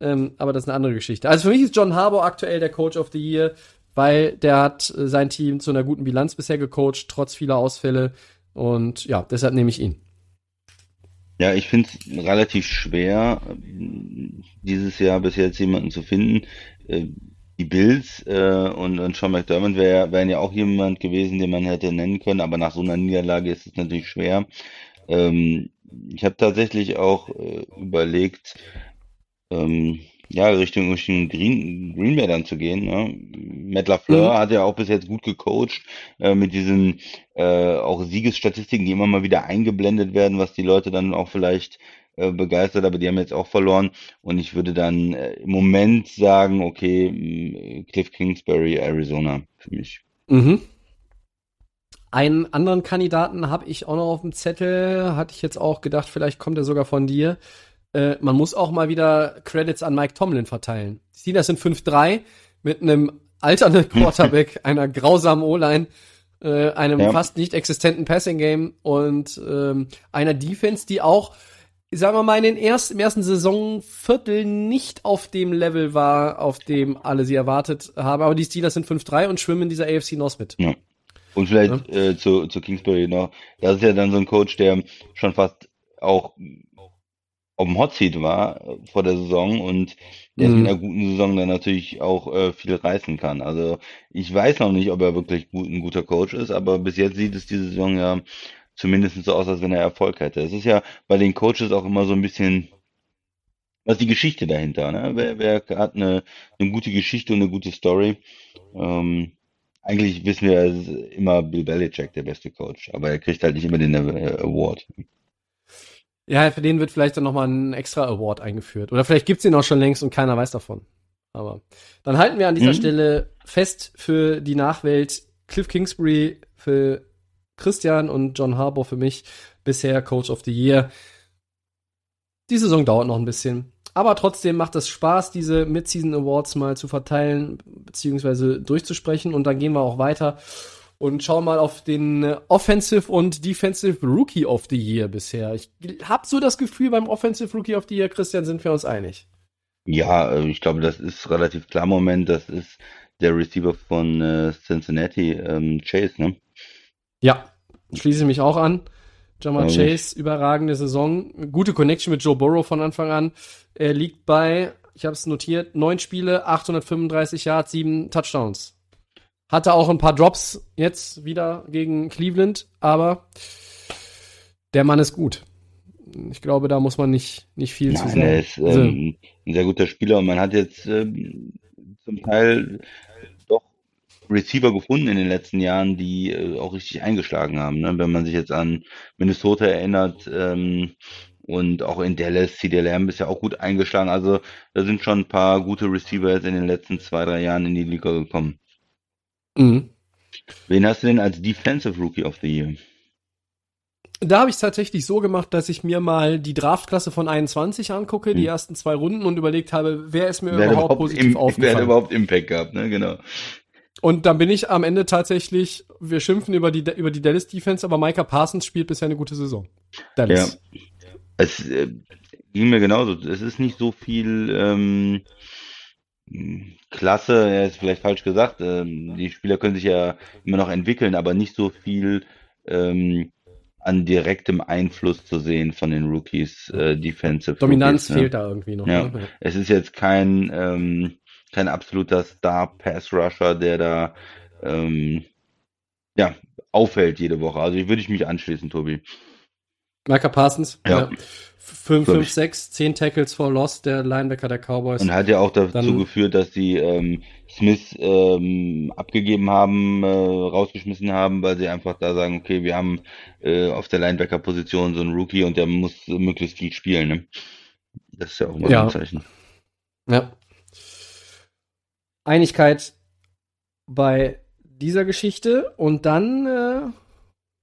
Ähm, aber das ist eine andere Geschichte. Also für mich ist John Harbour aktuell der Coach of the Year, weil der hat äh, sein Team zu einer guten Bilanz bisher gecoacht, trotz vieler Ausfälle. Und ja, deshalb nehme ich ihn. Ja, ich finde es relativ schwer, dieses Jahr bis jetzt jemanden zu finden. Äh, Die Bills äh, und, Sean McDermott wär, wären ja auch jemand gewesen, den man hätte nennen können, aber nach so einer Niederlage ist es natürlich schwer. Ähm, ich habe tatsächlich auch äh, überlegt, ähm, ja, Richtung, Richtung Green, Green Bay dann zu gehen. Ne? Matt LaFleur Mhm. hat ja auch bis jetzt gut gecoacht äh, mit diesen äh, auch Siegesstatistiken, die immer mal wieder eingeblendet werden, was die Leute dann auch vielleicht äh, begeistert, aber die haben jetzt auch verloren. Und ich würde dann äh, im Moment sagen, okay, mh, Cliff Kingsbury, Arizona für mich. Mhm. Einen anderen Kandidaten habe ich auch noch auf dem Zettel, hatte ich jetzt auch gedacht, vielleicht kommt er sogar von dir. Äh, man muss auch mal wieder Credits an Mike Tomlin verteilen. Die Steelers sind 5-3 mit einem alternden [LAUGHS] Quarterback, einer grausamen O-Line, äh, einem Ja. fast nicht existenten Passing-Game und ähm, einer Defense, die auch, sagen wir mal, in den ersten, im ersten Saisonviertel nicht auf dem Level war, auf dem alle sie erwartet haben. Aber die Steelers sind 5-3 und schwimmen in dieser AFC North mit. Ja. Und vielleicht äh, zu, zu Kingsbury noch, das ist ja dann so ein Coach, der schon fast auch auf dem Hot Seat war äh, vor der Saison und der Mhm. in einer guten Saison dann natürlich auch äh, viel reißen kann. Also ich weiß noch nicht, ob er wirklich gut, ein guter Coach ist, aber bis jetzt sieht es diese Saison ja zumindest so aus, als wenn er Erfolg hätte. Es ist ja bei den Coaches auch immer so ein bisschen, was die Geschichte dahinter, ne? Wer, wer hat eine, eine gute Geschichte und eine gute Story? Ähm, eigentlich wissen wir, es ist immer Bill Belichick der beste Coach, aber er kriegt halt nicht immer den Award. Ja, für den wird vielleicht dann nochmal ein extra Award eingeführt. Oder vielleicht gibt's den auch schon längst und keiner weiß davon. Aber dann halten wir an dieser Mhm. Stelle fest für die Nachwelt Cliff Kingsbury für Christian und John Harbour für mich bisher Coach of the Year. Die Saison dauert noch ein bisschen. Aber trotzdem macht es Spaß, diese Mid-Season Awards mal zu verteilen, beziehungsweise durchzusprechen. Und dann gehen wir auch weiter und schauen mal auf den äh, Offensive und Defensive Rookie of the Year bisher. Ich habe so das Gefühl, beim Offensive Rookie of the Year, Christian, sind wir uns einig. Ja, äh, ich glaube, das ist relativ klar im Moment. Das ist der Receiver von äh, Cincinnati, ähm, Chase, ne? Ja, schließe mich auch an. Jamal ich. Chase, überragende Saison. Gute Connection mit Joe Burrow von Anfang an. Er liegt bei, ich habe es notiert, neun Spiele, 835 Yards, sieben Touchdowns. Hatte auch ein paar Drops jetzt wieder gegen Cleveland, aber der Mann ist gut. Ich glaube, da muss man nicht, nicht viel zu Nein, sagen. er ist ähm, ein sehr guter Spieler und man hat jetzt ähm, zum Teil doch Receiver gefunden in den letzten Jahren, die äh, auch richtig eingeschlagen haben. Ne? Wenn man sich jetzt an Minnesota erinnert ähm, und auch in Dallas, CD Lamb ist ja auch gut eingeschlagen. Also da sind schon ein paar gute Receiver jetzt in den letzten zwei, drei Jahren in die Liga gekommen. Mhm. Wen hast du denn als Defensive Rookie of the Year? Da habe ich es tatsächlich so gemacht, dass ich mir mal die Draftklasse von 21 angucke, die Hm. ersten zwei Runden und überlegt habe, wer ist mir Wer überhaupt überhaupt, positiv im, [LAUGHS] wer hat aufgefallen. überhaupt Impact gehabt, ne? Genau. Und dann bin ich am Ende tatsächlich, wir schimpfen über die, über die Dallas Defense, aber Micah Parsons spielt bisher eine gute Saison. Dallas. Es äh, ging mir genauso. Es ist nicht so viel ähm, Klasse, ja, ist vielleicht falsch gesagt. Ähm, die Spieler können sich ja immer noch entwickeln, aber nicht so viel ähm, an direktem Einfluss zu sehen von den Rookies, äh, Defensive. Dominanz Rookies, ne? fehlt da irgendwie noch. Ja. Ne? Es ist jetzt kein, ähm, kein absoluter Star-Pass-Rusher, der da ähm, ja, auffällt jede Woche. Also ich würde ich mich anschließen, Tobi. Micah Parsons, Ja. ja. 5, Glaub 5, ich. 6, 10 Tackles for Loss, der Linebacker der Cowboys. Und hat ja auch dazu Dann- geführt, dass sie ähm, Smith ähm, abgegeben haben, äh, rausgeschmissen haben, weil sie einfach da sagen, okay, wir haben äh, auf der Linebacker-Position so einen Rookie und der muss möglichst viel spielen. Ne? Das ist ja auch immer Ja. ein Zeichen. Ja. Einigkeit bei dieser Geschichte und dann, äh,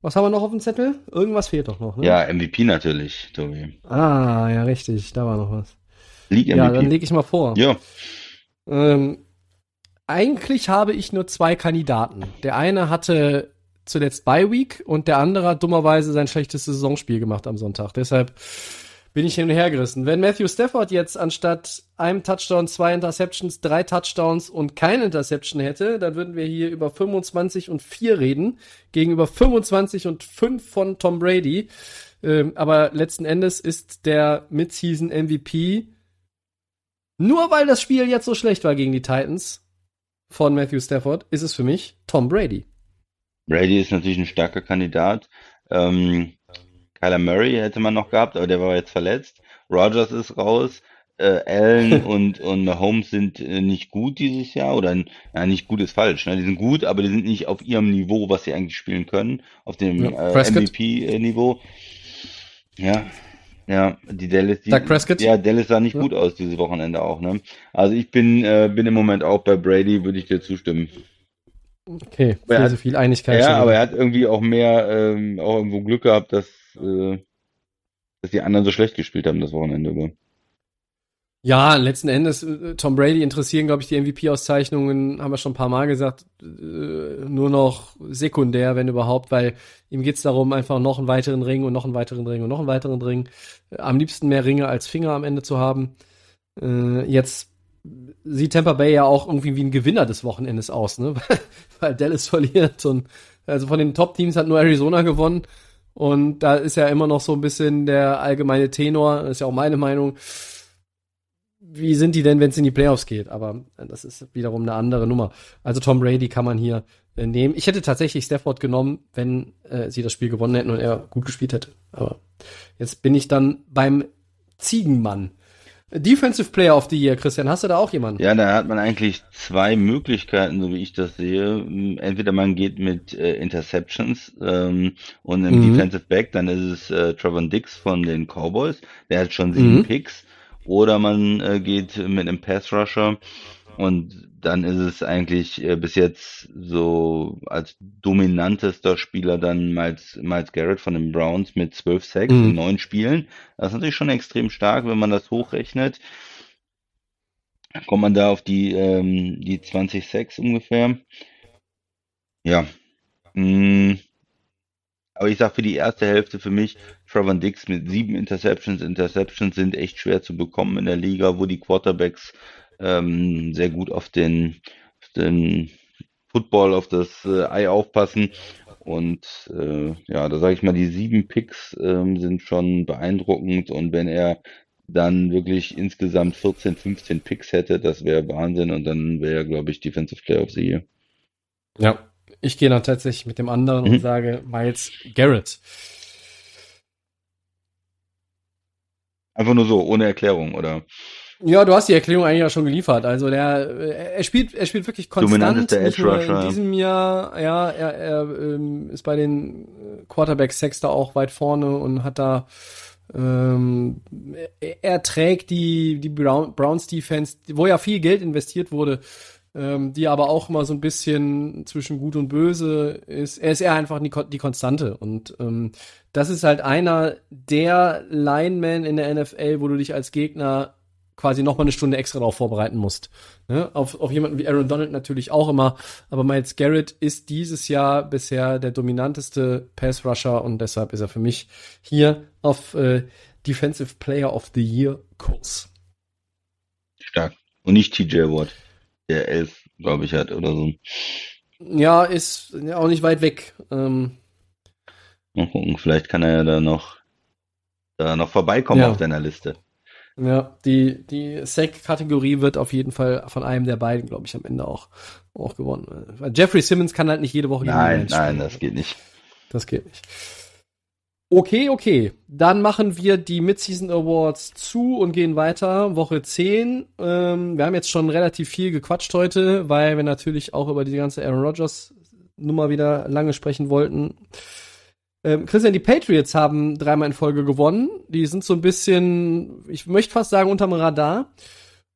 was haben wir noch auf dem Zettel? Irgendwas fehlt doch noch, ne? Ja, MVP natürlich, Tobi. Ah, ja, richtig, da war noch was. League Ja, dann MVP. lege ich mal vor. Ja, Ähm, eigentlich habe ich nur zwei Kandidaten. Der eine hatte zuletzt Bye Week und der andere hat dummerweise sein schlechtes Saisonspiel gemacht am Sonntag. Deshalb bin ich hin und her gerissen. Wenn Matthew Stafford jetzt anstatt einem Touchdown, zwei Interceptions, drei Touchdowns und keine Interception hätte, dann würden wir hier über 25 und 4 reden, gegenüber 25 und 5 von Tom Brady. Ähm, aber letzten Endes ist der Midseason MVP nur weil das Spiel jetzt so schlecht war gegen die Titans von Matthew Stafford, ist es für mich Tom Brady. Brady ist natürlich ein starker Kandidat. Ähm, Kyler Murray hätte man noch gehabt, aber der war jetzt verletzt. Rogers ist raus. Äh, Allen [LAUGHS] und, und Mahomes sind äh, nicht gut dieses Jahr oder ja, nicht gut ist falsch. Ne? Die sind gut, aber die sind nicht auf ihrem Niveau, was sie eigentlich spielen können, auf dem Ja, äh. MVP-Niveau. Ja, ja, die Dallas, die, Dak Prescott. ja, Dallas sah nicht Ja. gut aus dieses Wochenende auch. Ne? Also ich bin, äh, bin im Moment auch bei Brady, würde ich dir zustimmen. Okay, er viel so viel Einigkeit. Ja, aber er hat irgendwie auch mehr, ähm, auch irgendwo Glück gehabt, dass, äh, dass die anderen so schlecht gespielt haben das Wochenende über. ja, letzten Endes, äh, Tom Brady interessieren, glaube ich, die MVP-Auszeichnungen, haben wir schon ein paar Mal gesagt, äh, nur noch sekundär, wenn überhaupt, weil ihm geht's darum, einfach noch einen weiteren Ring und noch einen weiteren Ring und noch einen weiteren Ring. Äh, Am liebsten mehr Ringe als Finger am Ende zu haben. Jetzt sieht Tampa Bay ja auch irgendwie wie ein Gewinner des Wochenendes aus, ne? [LAUGHS] Weil Dallas verliert und also von den Top-Teams hat nur Arizona gewonnen. Und da ist ja immer noch so ein bisschen der allgemeine Tenor, das ist ja auch meine Meinung. Wie sind die denn, wenn es in die Playoffs geht? Aber das ist wiederum eine andere Nummer. Also Tom Brady kann man hier äh, nehmen. Ich hätte tatsächlich Stafford genommen, wenn äh, sie das Spiel gewonnen hätten und er gut gespielt hätte. Aber jetzt bin ich dann beim Ziegenmann. Defensive Player of the Year, Christian, hast du da auch jemanden? Ja, da hat man eigentlich zwei Möglichkeiten, so wie ich das sehe. Entweder man geht mit äh, Interceptions ähm, und einem Mhm. Defensive Back, dann ist es äh, Trevor Dix von den Cowboys, der hat schon sieben Mhm. Picks. Oder man äh, geht mit einem Pass Rusher und dann ist es eigentlich äh, bis jetzt so als dominantester Spieler dann Miles, Miles Garrett von den Browns mit 12 Sacks Mhm. in neun Spielen. Das ist natürlich schon extrem stark, wenn man das hochrechnet. Kommt man da auf die, ähm, die 20 Sacks ungefähr. Ja. Mm. Aber ich sag für die erste Hälfte für mich Trevor Dix mit sieben Interceptions. Interceptions sind echt schwer zu bekommen in der Liga, wo die Quarterbacks ähm, sehr gut auf den, auf den Football, auf das äh, Ei aufpassen. Und äh, ja, da sage ich mal, die sieben Picks ähm, sind schon beeindruckend. Und wenn er dann wirklich insgesamt 14, 15 Picks hätte, das wäre Wahnsinn. Und dann wäre er, glaube ich, Defensive Player of the Year. Ja. Ich gehe dann tatsächlich mit dem anderen Mhm. und sage Miles Garrett. Einfach nur so, ohne Erklärung, oder? Ja, du hast die Erklärung eigentlich ja schon geliefert. Also der, äh, er spielt, er spielt wirklich konstant. Nicht Edge Rusher. In diesem Jahr, ja, er, er ähm, ist bei den Quarterback Sex da auch weit vorne und hat da, ähm, er, er trägt die die Brown, Browns Defense, wo ja viel Geld investiert wurde, ähm, die aber auch immer so ein bisschen zwischen gut und böse ist. Er ist eher einfach die, die Konstante und ähm, das ist halt einer der Linemen in der NFL, wo du dich als Gegner quasi noch mal eine Stunde extra darauf vorbereiten musst. Ne? Auf, auf jemanden wie Aaron Donald natürlich auch immer, aber Miles Garrett ist dieses Jahr bisher der dominanteste Pass-Rusher und deshalb ist er für mich hier auf äh, Defensive Player of the Year Kurs. Stark. Und nicht TJ Watt, der elf, glaube ich, hat oder so. Ja, ist ja auch nicht weit weg. Ähm, Mal gucken, vielleicht kann er ja da noch, da noch vorbeikommen Ja. auf deiner Liste. Ja, die, die Sack-Kategorie wird auf jeden Fall von einem der beiden, glaube ich, am Ende auch, auch gewonnen. Weil Jeffrey Simmons kann halt nicht jede Woche Nein, nein, das geht nicht. Das geht nicht. Okay, okay. Dann machen wir die Midseason Awards zu und gehen weiter. Woche 10. Ähm, wir haben jetzt schon relativ viel gequatscht heute, weil wir natürlich auch über die ganze Aaron Rodgers Nummer wieder lange sprechen wollten. Ähm, Christian, die Patriots haben dreimal in Folge gewonnen. Die sind so ein bisschen, ich möchte fast sagen, unterm Radar.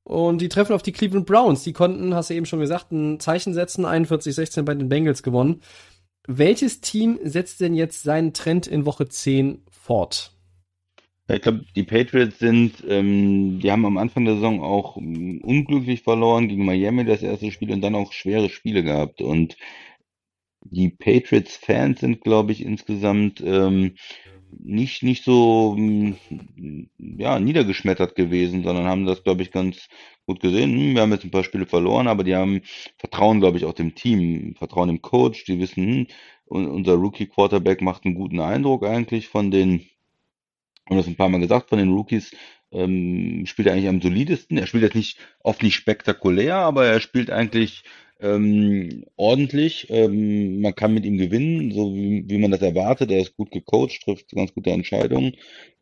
Und die treffen auf die Cleveland Browns. Die konnten, hast du eben schon gesagt, ein Zeichen setzen. 41-16 bei den Bengals gewonnen. Welches Team setzt denn jetzt seinen Trend in Woche 10 fort? Ich glaube, die Patriots sind, ähm, die haben am Anfang der Saison auch ähm, unglücklich verloren gegen Miami das erste Spiel und dann auch schwere Spiele gehabt. Und die Patriots-Fans sind, glaube ich, insgesamt ähm, nicht, nicht so ähm, ja, niedergeschmettert gewesen, sondern haben das, glaube ich, ganz gut gesehen. Hm, wir haben jetzt ein paar Spiele verloren, aber die haben Vertrauen, glaube ich, auch dem Team, Vertrauen im Coach. Die wissen, hm, un- unser Rookie-Quarterback macht einen guten Eindruck eigentlich von den haben das ein paar Mal gesagt, von den Rookies ähm, spielt er eigentlich am solidesten. Er spielt jetzt nicht oft nicht spektakulär, aber er spielt eigentlich ähm, ordentlich. Ähm, man kann mit ihm gewinnen, so wie, wie man das erwartet. Er ist gut gecoacht, trifft ganz gute Entscheidungen.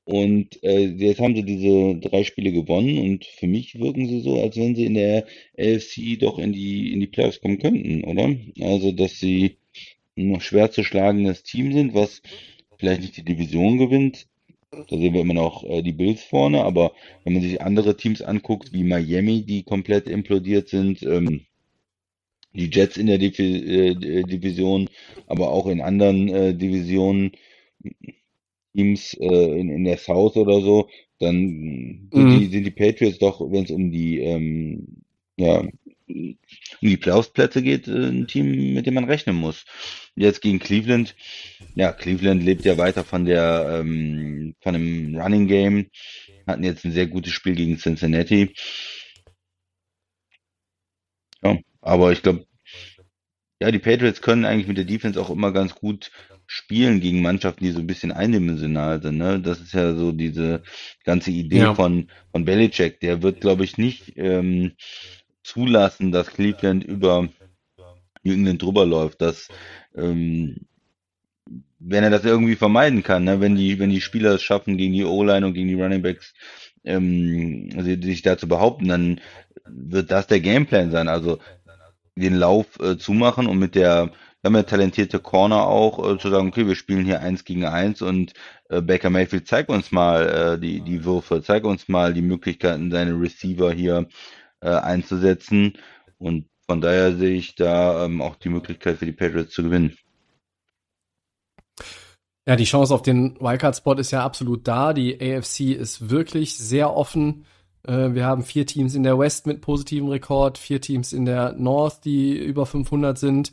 Und äh, jetzt haben sie diese drei Spiele gewonnen und für mich wirken sie so, als wenn sie in der AFC doch in die in die Playoffs kommen könnten, oder? Also, dass sie ein noch schwer zu schlagendes Team sind, was vielleicht nicht die Division gewinnt, da sehen wir immer noch äh, die Bills vorne, aber wenn man sich andere Teams anguckt, wie Miami, die komplett implodiert sind, ähm, die Jets in der Divi äh, Division, aber auch in anderen äh, Divisionen, Teams äh, in, in der South oder so, dann sind Mhm. die, sind die Patriots doch, wenn es um die ähm, ja, um die Playoffs-Plätze geht, äh, ein Team, mit dem man rechnen muss. Jetzt gegen Cleveland. Ja, Cleveland lebt ja weiter von der ähm, von dem Running Game. Hatten jetzt ein sehr gutes Spiel gegen Cincinnati. Ja, aber ich glaube, ja, die Patriots können eigentlich mit der Defense auch immer ganz gut spielen gegen Mannschaften, die so ein bisschen eindimensional sind. Ne? Das ist ja so diese ganze Idee Ja. von von Belichick. Der wird, glaube ich, nicht ähm, zulassen, dass Cleveland über New England drüber läuft. Dass ähm, wenn er das irgendwie vermeiden kann, ne? wenn die wenn die Spieler es schaffen gegen die O-Line und gegen die Running Backs ähm, sich da zu behaupten, dann wird das der Gameplan sein. Also den Lauf äh, zumachen und mit der, wir haben ja talentierte Corner auch, äh, zu sagen, okay, wir spielen hier eins gegen eins und äh, Baker Mayfield, zeig uns mal äh, die, die Würfe, zeig uns mal die Möglichkeiten, seine Receiver hier äh, einzusetzen. Und von daher sehe ich da ähm, auch die Möglichkeit für die Patriots zu gewinnen. Ja, die Chance auf den Wildcard-Spot ist ja absolut da. Die AFC ist wirklich sehr offen. Äh, wir haben vier Teams in der West mit positivem Rekord, vier Teams in der North, die über 500 sind.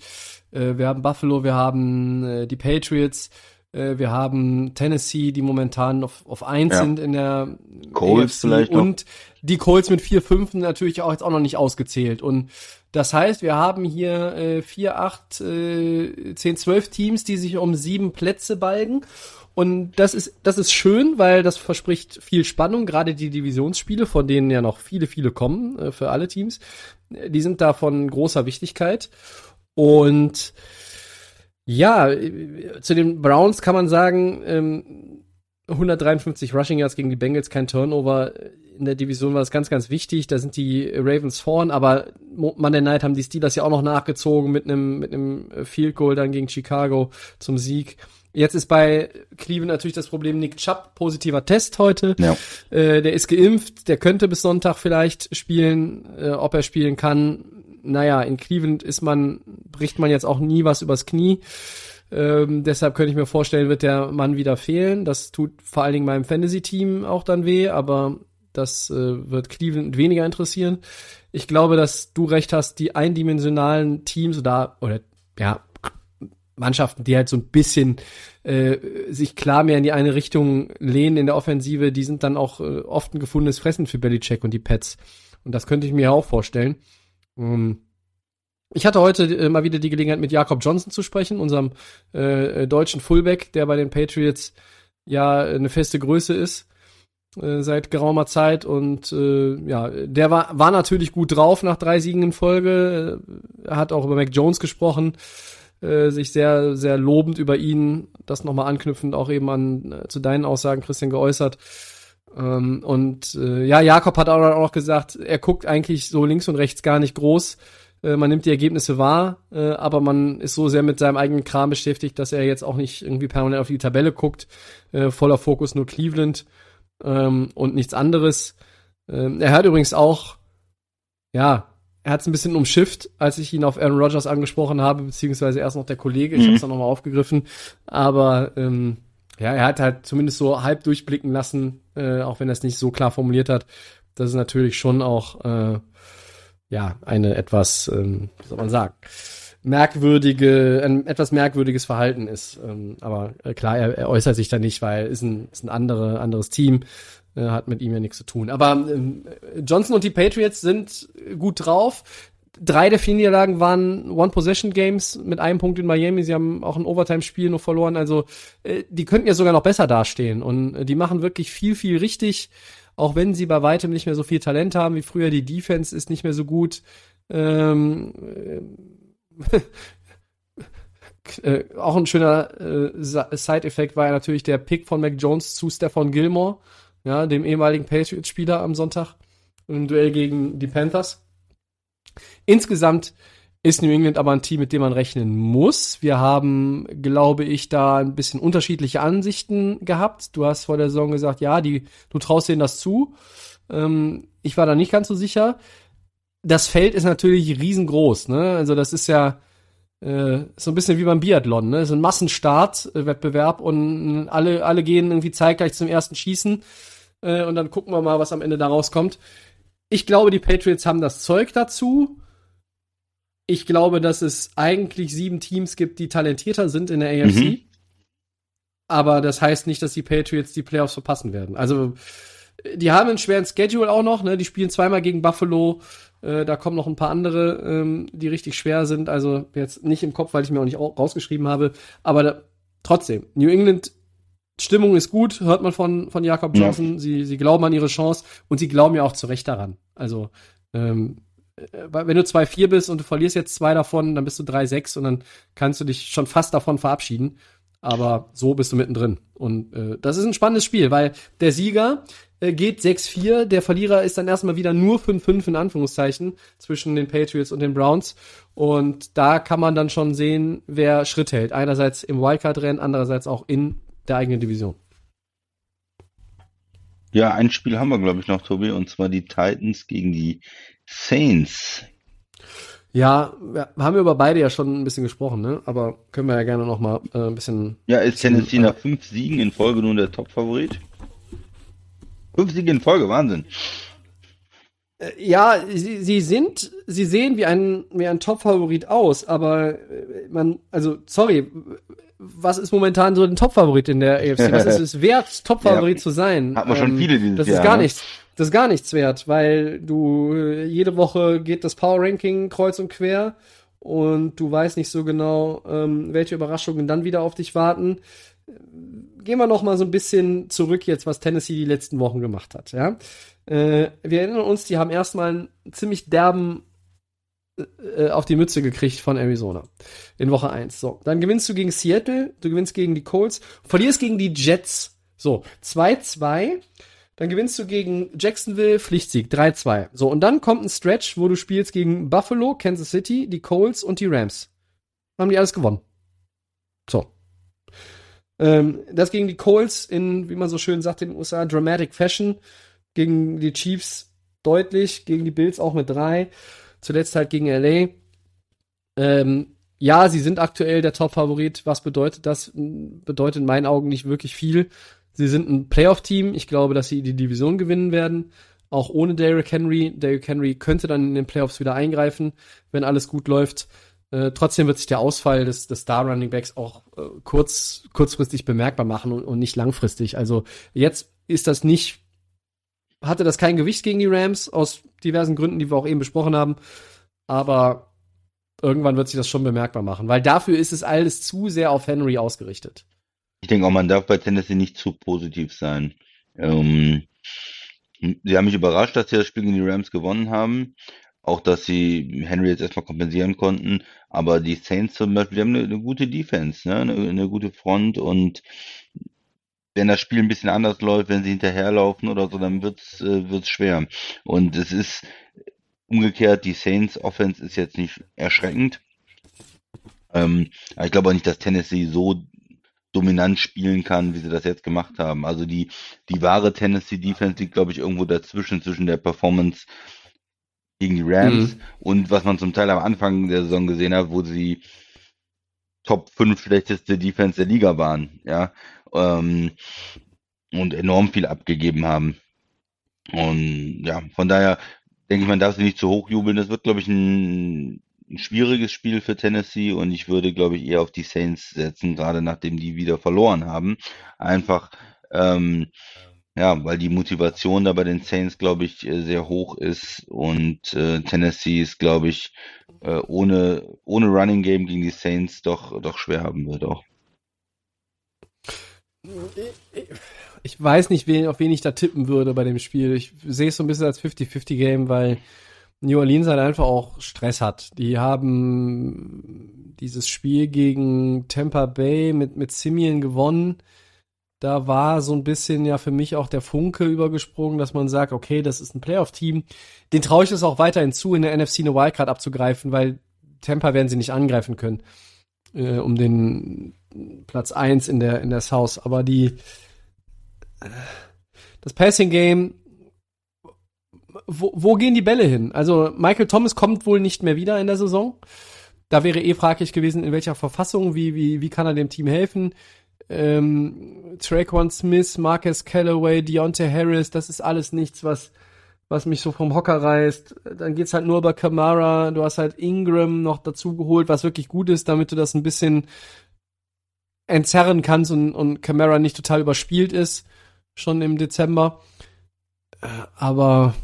Äh, wir haben Buffalo, wir haben äh, die Patriots, wir haben Tennessee, die momentan auf, auf eins Ja. sind in der Colts vielleicht noch. und die Colts mit vier Fünfen natürlich auch jetzt auch noch nicht ausgezählt. Und das heißt, wir haben hier äh, vier, acht, äh, zehn, zwölf Teams, die sich um sieben Plätze balgen. Und das ist, das ist schön, weil das verspricht viel Spannung, gerade die Divisionsspiele, von denen ja noch viele, viele kommen, äh, für alle Teams. Äh, Die sind da von großer Wichtigkeit. Und ja, äh, zu den Browns kann man sagen, ähm, 153 Rushing Yards gegen die Bengals, kein Turnover. In der Division war das ganz, ganz wichtig. Da sind die Ravens vorn, aber Mo- Monday Night haben die Steelers ja auch noch nachgezogen mit einem mit einem Field Goal dann gegen Chicago zum Sieg. Jetzt ist bei Cleveland natürlich das Problem Nick Chubb, positiver Test heute. Ja. Äh, der ist geimpft, der könnte bis Sonntag vielleicht spielen. Äh, ob er spielen kann, naja, in Cleveland ist man, bricht man jetzt auch nie was übers Knie. Ähm, deshalb könnte ich mir vorstellen, wird der Mann wieder fehlen. Das tut vor allen Dingen meinem Fantasy-Team auch dann weh, aber das äh, wird Cleveland weniger interessieren. Ich glaube, dass du recht hast, die eindimensionalen Teams oder, oder ja, Mannschaften, die halt so ein bisschen äh, sich klar mehr in die eine Richtung lehnen in der Offensive, die sind dann auch äh, oft ein gefundenes Fressen für Belichick und die Pets. Und das könnte ich mir auch vorstellen. Ähm, ich hatte heute äh, mal wieder die Gelegenheit, mit Jakob Johnson zu sprechen, unserem äh, äh deutschen Fullback, der bei den Patriots ja eine feste Größe ist äh, seit geraumer Zeit und äh, ja, der war, war natürlich gut drauf nach drei Siegen in Folge. Er hat auch über Mac Jones gesprochen, äh, sich sehr, sehr lobend über ihn, das nochmal anknüpfend auch eben an äh, zu deinen Aussagen, Christian, geäußert. Ähm, und äh, ja, Jakob hat auch noch gesagt, er guckt eigentlich so links und rechts gar nicht groß. Äh, man nimmt die Ergebnisse wahr, äh, aber man ist so sehr mit seinem eigenen Kram beschäftigt, dass er jetzt auch nicht irgendwie permanent auf die Tabelle guckt. Äh, voller Fokus nur Cleveland ähm, und nichts anderes. Ähm, er hat übrigens auch, ja, er hat es ein bisschen umschifft, als ich ihn auf Aaron Rodgers angesprochen habe, beziehungsweise erst noch der Kollege, ich mhm. habe es dann nochmal aufgegriffen, aber ähm, ja, er hat halt zumindest so halb durchblicken lassen, äh, auch wenn er es nicht so klar formuliert hat, dass es natürlich schon auch äh, ja eine etwas, ähm, wie soll man sagen, merkwürdige, ein etwas merkwürdiges Verhalten ist. Ähm, aber äh, klar, er, er äußert sich da nicht, weil ist ein, ist ein andere, anderes Team, äh, hat mit ihm ja nichts zu tun. Aber ähm, Johnson und die Patriots sind gut drauf. Drei der vier Niederlagen waren One-Possession-Games mit einem Punkt in Miami. Sie haben auch ein Overtime-Spiel noch verloren. Also äh, die könnten ja sogar noch besser dastehen. Und äh, die machen wirklich viel, viel richtig. Auch wenn sie bei weitem nicht mehr so viel Talent haben wie früher. Die Defense ist nicht mehr so gut. Ähm, äh, [LAUGHS] auch ein schöner äh, Side-Effekt war ja natürlich der Pick von Mac Jones zu Stefan Gilmore, ja, dem ehemaligen Patriots-Spieler am Sonntag im Duell gegen die Panthers. Insgesamt ist New England aber ein Team, mit dem man rechnen muss. Wir haben, glaube ich, da ein bisschen unterschiedliche Ansichten gehabt. Du hast vor der Saison gesagt, ja, die, du traust denen das zu. Ähm, ich war da nicht ganz so sicher das Feld ist natürlich riesengroß, ne? Also das ist ja äh, so ein bisschen wie beim Biathlon, ne? So ein Massenstart-Wettbewerb und alle, alle gehen irgendwie zeitgleich zum ersten Schießen äh, und dann gucken wir mal, was am Ende da rauskommt. Ich glaube, die Patriots haben das Zeug dazu. Ich glaube, dass es eigentlich sieben Teams gibt, die talentierter sind in der AFC. Mhm. Aber das heißt nicht, dass die Patriots die Playoffs verpassen werden. Also, die haben einen schweren Schedule auch noch, ne? Die spielen zweimal gegen Buffalo, äh, da kommen noch ein paar andere, ähm, die richtig schwer sind. Also jetzt nicht im Kopf, weil ich mir auch nicht rausgeschrieben habe. Aber da, trotzdem, New England Stimmung ist gut, hört man von, von Jakob Johnson. Ja. Sie, sie glauben an ihre Chance und sie glauben ja auch zu Recht daran. Also, ähm, äh, wenn du 2-4 bist und du verlierst jetzt zwei davon, dann bist du 3-6 und dann kannst du dich schon fast davon verabschieden. Aber so bist du mittendrin. Und äh, das ist ein spannendes Spiel, weil der Sieger äh, geht 6-4. Der Verlierer ist dann erstmal wieder nur 5-5 in Anführungszeichen zwischen den Patriots und den Browns. Und da kann man dann schon sehen, wer Schritt hält. Einerseits im Wildcard-Rennen, andererseits auch in der eigenen Division. Ja, ein Spiel haben wir, glaube ich, noch, Tobi, und zwar die Titans gegen die Saints. Ja, wir haben über beide ja schon ein bisschen gesprochen, ne? Aber können wir ja gerne noch mal äh, ein bisschen. Ja, ist Tennessee nach fünf Siegen in Folge nun der Top-Favorit? Fünf Siege in Folge, Wahnsinn. Äh, ja, sie, sie sind, sie sehen wie ein, wie ein Top-Favorit aus, aber äh, man, also, sorry, was ist momentan so ein Top-Favorit in der AFC? Was ist [LAUGHS] es wert, Top-Favorit ja, zu sein? Hat man ähm, schon viele dieses Das Jahr, ist gar ne? nichts. Das ist gar nichts wert, weil du äh, jede Woche geht das Power Ranking kreuz und quer und du weißt nicht so genau, ähm, welche Überraschungen dann wieder auf dich warten gehen wir noch mal so ein bisschen zurück jetzt, was Tennessee die letzten Wochen gemacht hat. Ja, äh, wir erinnern uns, die haben erstmal einen ziemlich derben äh, auf die Mütze gekriegt von Arizona in Woche 1. So, dann gewinnst du gegen Seattle, du gewinnst gegen die Colts, verlierst gegen die Jets. So, 2-2. Dann gewinnst du gegen Jacksonville, Pflichtsieg, 3-2. So, und dann kommt ein Stretch, wo du spielst gegen Buffalo, Kansas City, die Colts und die Rams. Haben die alles gewonnen. So. Ähm, das gegen die Colts in, wie man so schön sagt in den USA, Dramatic Fashion. Gegen die Chiefs deutlich, gegen die Bills auch mit drei. Zuletzt halt gegen LA. Ähm, ja, sie sind aktuell der Top-Favorit. Was bedeutet das? Bedeutet in meinen Augen nicht wirklich viel. Sie sind ein Playoff-Team. Ich glaube, dass sie die Division gewinnen werden. Auch ohne Derrick Henry. Derrick Henry könnte dann in den Playoffs wieder eingreifen, wenn alles gut läuft. Äh, trotzdem wird sich der Ausfall des, des Star Running Backs auch äh, kurz, kurzfristig bemerkbar machen und, und nicht langfristig. Also jetzt ist das nicht, hatte das kein Gewicht gegen die Rams aus diversen Gründen, die wir auch eben besprochen haben. Aber irgendwann wird sich das schon bemerkbar machen, weil dafür ist es alles zu sehr auf Henry ausgerichtet. Ich denke auch, man darf bei Tennessee nicht zu positiv sein. Ähm, sie haben mich überrascht, dass sie das Spiel gegen die Rams gewonnen haben. Auch, dass sie Henry jetzt erstmal kompensieren konnten. Aber die Saints zum Beispiel, die haben eine, eine gute Defense, ne? eine, eine gute Front und wenn das Spiel ein bisschen anders läuft, wenn sie hinterherlaufen oder so, dann wird's äh, wird's schwer. Und es ist umgekehrt, die Saints Offense ist jetzt nicht erschreckend. Ähm, ich glaube auch nicht, dass Tennessee so dominant spielen kann, wie sie das jetzt gemacht haben. Also die, die wahre Tennessee Defense liegt, glaube ich, irgendwo dazwischen, zwischen der Performance gegen die Rams mhm. und was man zum Teil am Anfang der Saison gesehen hat, wo sie Top 5 schlechteste Defense der Liga waren, ja, ähm, und enorm viel abgegeben haben. Und ja, von daher denke ich, man darf sie nicht zu hoch jubeln. Das wird, glaube ich, ein, ein schwieriges Spiel für Tennessee und ich würde, glaube ich, eher auf die Saints setzen, gerade nachdem die wieder verloren haben. Einfach, ähm, ja, weil die Motivation da bei den Saints, glaube ich, äh, sehr hoch ist und äh, Tennessee ist, glaube ich, äh, ohne, ohne Running Game gegen die Saints doch, doch schwer haben wird auch. Ich weiß nicht, wen, auf wen ich da tippen würde bei dem Spiel. Ich sehe es so ein bisschen als 50-50-Game, weil New Orleans halt einfach auch Stress hat. Die haben dieses Spiel gegen Tampa Bay mit, mit Simeon gewonnen da war so ein bisschen ja für mich auch der Funke übergesprungen, dass man sagt, okay, das ist ein Playoff-Team. Den traue ich es auch weiterhin zu, in der NFC eine Wildcard abzugreifen, weil Tampa werden sie nicht angreifen können, äh, um den Platz eins in der, in der South. Aber die, äh, das Passing-Game, wo, wo gehen die Bälle hin? Also Michael Thomas kommt wohl nicht mehr wieder in der Saison. Da wäre eh fraglich gewesen, in welcher Verfassung, wie, wie, wie kann er dem Team helfen? Ähm, Traquan Smith, Marcus Callaway, Deontay Harris, das ist alles nichts, was, was mich so vom Hocker reißt. Dann geht's halt nur über Kamara, du hast halt Ingram noch dazu geholt, was wirklich gut ist, damit du das ein bisschen entzerren kannst und, und Kamara nicht total überspielt ist, schon im Dezember. Äh, aber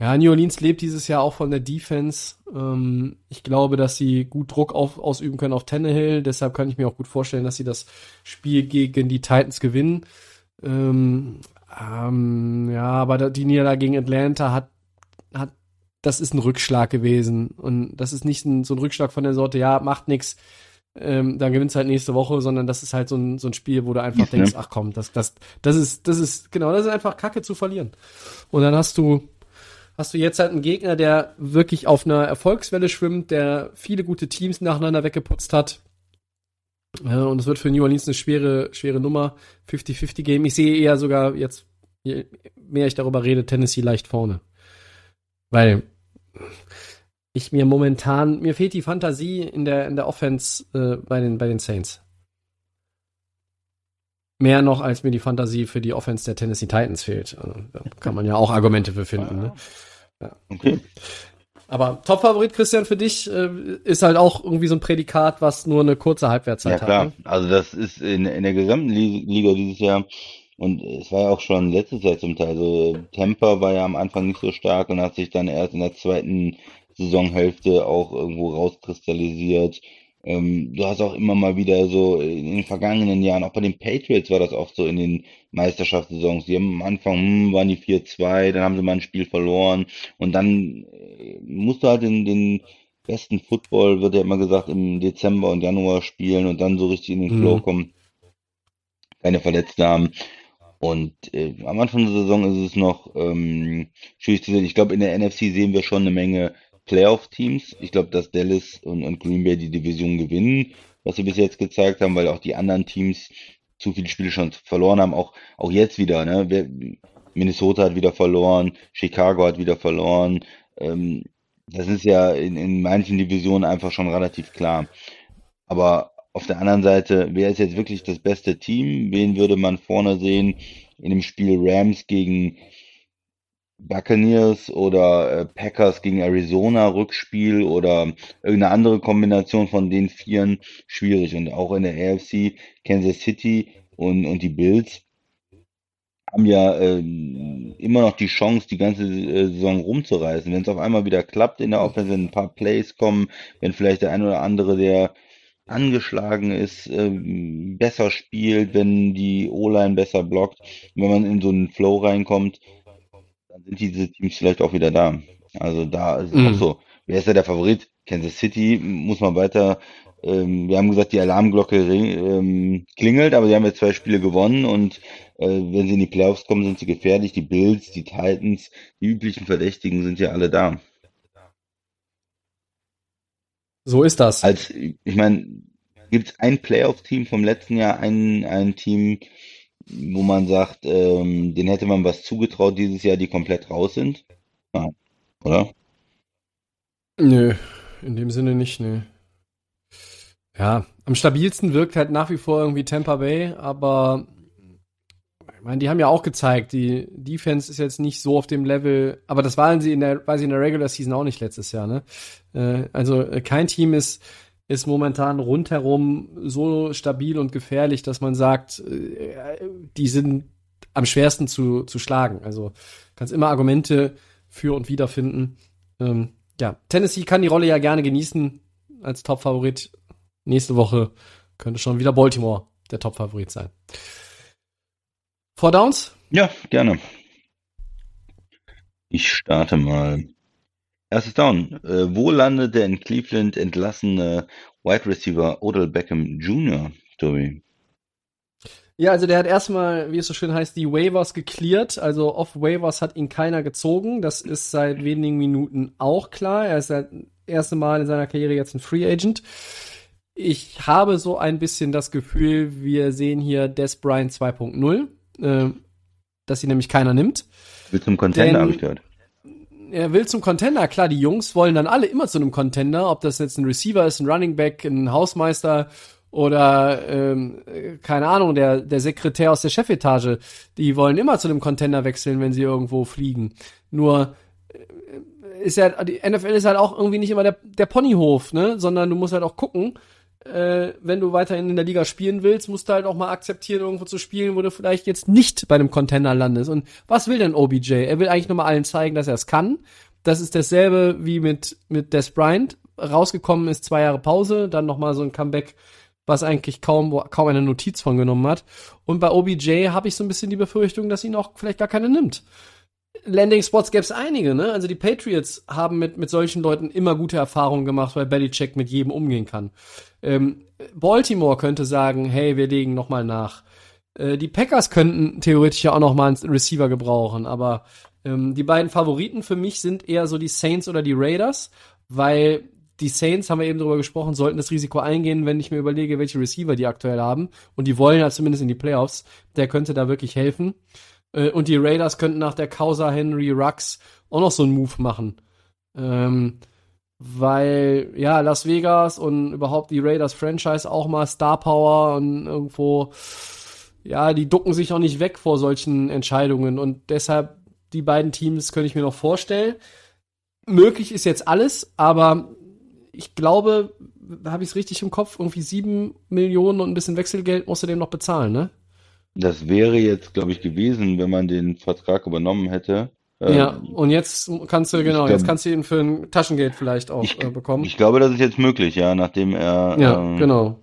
ja, New Orleans lebt dieses Jahr auch von der Defense. Ähm, ich glaube, dass sie gut Druck auf, ausüben können auf Tannehill. Deshalb kann ich mir auch gut vorstellen, dass sie das Spiel gegen die Titans gewinnen. Ähm, ähm, ja, aber die Niederlage gegen Atlanta hat, hat, das ist ein Rückschlag gewesen. Und das ist nicht ein, so ein Rückschlag von der Sorte, ja, macht nix. Ähm, dann gewinnst halt nächste Woche, sondern das ist halt so ein, so ein Spiel, wo du einfach ja, denkst, ach komm, das, das, das ist, das ist, genau, das ist einfach Kacke zu verlieren. Und dann hast du, hast du jetzt halt einen Gegner, der wirklich auf einer Erfolgswelle schwimmt, der viele gute Teams nacheinander weggeputzt hat. und es wird für New Orleans eine schwere, schwere Nummer. 50-50 Game. Ich sehe eher sogar jetzt, je mehr ich darüber rede, Tennessee leicht vorne. Weil ich mir momentan, mir fehlt die Fantasie in der, in der Offense äh, bei, den, bei den Saints. Mehr noch, als mir die Fantasie für die Offense der Tennessee Titans fehlt. Also, da [LAUGHS] kann man ja auch Argumente für finden. Ne? Ja. Okay. [LAUGHS] Aber Top-Favorit, Christian, für dich äh, ist halt auch irgendwie so ein Prädikat, was nur eine kurze Halbwertszeit hat. Ja, klar. Hat, ne? Also das ist in, in der gesamten Liga dieses Jahr und es war ja auch schon letztes Jahr zum Teil. Also Tampa war ja am Anfang nicht so stark und hat sich dann erst in der zweiten Saisonhälfte auch irgendwo rauskristallisiert. Ähm, du hast auch immer mal wieder so in den vergangenen Jahren, auch bei den Patriots war das oft so in den Meisterschaftssaisons. Die haben am Anfang, hm, waren die 4-2, dann haben sie mal ein Spiel verloren und dann äh, musst du halt in den besten Football, wird ja immer gesagt, im Dezember und Januar spielen und dann so richtig in den Flow mhm. kommen. Keine Verletzte haben. Und äh, am Anfang der Saison ist es noch ähm, schwierig zu sehen. Ich glaube, in der NFC sehen wir schon eine Menge Playoff-Teams. Ich glaube, dass Dallas und, und Green Bay die Division gewinnen, was sie bis jetzt gezeigt haben, weil auch die anderen Teams zu viele Spiele schon verloren haben. Auch, auch jetzt wieder, ne? Minnesota hat wieder verloren, Chicago hat wieder verloren. Ähm, Das ist ja in, in manchen Divisionen einfach schon relativ klar. Aber auf der anderen Seite, wer ist jetzt wirklich das beste Team? Wen würde man vorne sehen in dem Spiel Rams gegen Buccaneers oder äh, Packers gegen Arizona Rückspiel oder irgendeine andere Kombination von den Vieren schwierig. Und auch in der AFC Kansas City und, und die Bills haben ja äh, immer noch die Chance, die ganze äh, Saison rumzureißen. Wenn es auf einmal wieder klappt in der Offense, wenn ein paar Plays kommen, wenn vielleicht der ein oder andere, der angeschlagen ist, äh, besser spielt, wenn die O-Line besser blockt, wenn man in so einen Flow reinkommt, dann sind diese Teams vielleicht auch wieder da. Also da ist es Mhm. auch so. Wer ist ja der Favorit? Kansas City muss man weiter. Ähm, wir haben gesagt, die Alarmglocke ähm, klingelt, aber sie haben jetzt zwei Spiele gewonnen und äh, wenn sie in die Playoffs kommen, sind sie gefährlich. Die Bills, die Titans, die üblichen Verdächtigen sind ja alle da. So ist das. Als, ich meine, gibt es ein Playoff-Team vom letzten Jahr, ein, ein Team, wo man sagt, ähm, den hätte man was zugetraut dieses Jahr, die komplett raus sind? Nein, oder? Nö, in dem Sinne nicht, nö. Ja, am stabilsten wirkt halt nach wie vor irgendwie Tampa Bay, aber ich meine, die haben ja auch gezeigt, die Defense ist jetzt nicht so auf dem Level, aber das waren sie in der, war sie in der Regular Season auch nicht letztes Jahr, ne? Äh, also äh, kein Team ist, ist momentan rundherum so stabil und gefährlich, dass man sagt, äh, die sind am schwersten zu, zu schlagen. Also kannst immer Argumente für und wider finden. Ähm, ja, Tennessee kann die Rolle ja gerne genießen als Top-Favorit. Nächste Woche könnte schon wieder Baltimore der Top-Favorit sein. Four Downs? Ja, gerne. Ich starte mal. Erstes Down. Äh, wo landet der in Cleveland entlassene Wide Receiver Odell Beckham Jr., Tobi? Ja, also der hat erstmal, wie es so schön heißt, die Waivers gecleared. Also off Waivers hat ihn keiner gezogen. Das ist seit wenigen Minuten auch klar. Er ist das erste Mal in seiner Karriere jetzt ein Free Agent. Ich habe so ein bisschen das Gefühl, wir sehen hier Des Bryant 2.0, äh, dass ihn nämlich keiner nimmt. Will zum Contender, habe ich gehört. Er will zum Contender. Klar, die Jungs wollen dann alle immer zu einem Contender, ob das jetzt ein Receiver ist, ein Running Back, ein Hausmeister oder ähm, äh, keine Ahnung, der, der Sekretär aus der Chefetage. Die wollen immer zu einem Contender wechseln, wenn sie irgendwo fliegen. Nur äh, ist ja, die NFL ist halt auch irgendwie nicht immer der, der Ponyhof, ne? Sondern du musst halt auch gucken, äh, wenn du weiterhin in der Liga spielen willst, musst du halt auch mal akzeptieren, irgendwo zu spielen, wo du vielleicht jetzt nicht bei einem Contender landest. Und was will denn OBJ? Er will eigentlich nur mal allen zeigen, dass er es kann. Das ist dasselbe wie mit, mit Des Bryant. Rausgekommen ist zwei Jahre Pause, dann nochmal so ein Comeback, was eigentlich kaum, kaum eine Notiz von genommen hat. Und bei OBJ habe ich so ein bisschen die Befürchtung, dass ihn auch vielleicht gar keiner nimmt. Landing Spots gäbe es einige, ne? Also die Patriots haben mit, mit solchen Leuten immer gute Erfahrungen gemacht, weil Belichick mit jedem umgehen kann. Ähm, Baltimore könnte sagen, hey, wir legen noch mal nach. Äh, die Packers könnten theoretisch ja auch noch mal einen Receiver gebrauchen, aber ähm, die beiden Favoriten für mich sind eher so die Saints oder die Raiders, weil die Saints, haben wir eben darüber gesprochen, sollten das Risiko eingehen, wenn ich mir überlege, welche Receiver die aktuell haben. Und die wollen ja zumindest in die Playoffs. Der könnte da wirklich helfen. Äh, Und die Raiders könnten nach der Causa Henry Rux auch noch so einen Move machen. Ähm, weil, ja, Las Vegas und überhaupt die Raiders Franchise auch mal Star Power und irgendwo, ja, die ducken sich auch nicht weg vor solchen Entscheidungen und deshalb die beiden Teams könnte ich mir noch vorstellen. Möglich ist jetzt alles, aber ich glaube, habe ich es richtig im Kopf, irgendwie sieben Millionen und ein bisschen Wechselgeld musst du dem noch bezahlen, ne? Das wäre jetzt, glaube ich, gewesen, wenn man den Vertrag übernommen hätte. Ähm, Ja, und jetzt kannst du, genau, glaub- jetzt kannst du ihn für ein Taschengeld vielleicht auch Ich- äh, bekommen. Ich glaube, das ist jetzt möglich, ja, nachdem er ja, ähm, genau.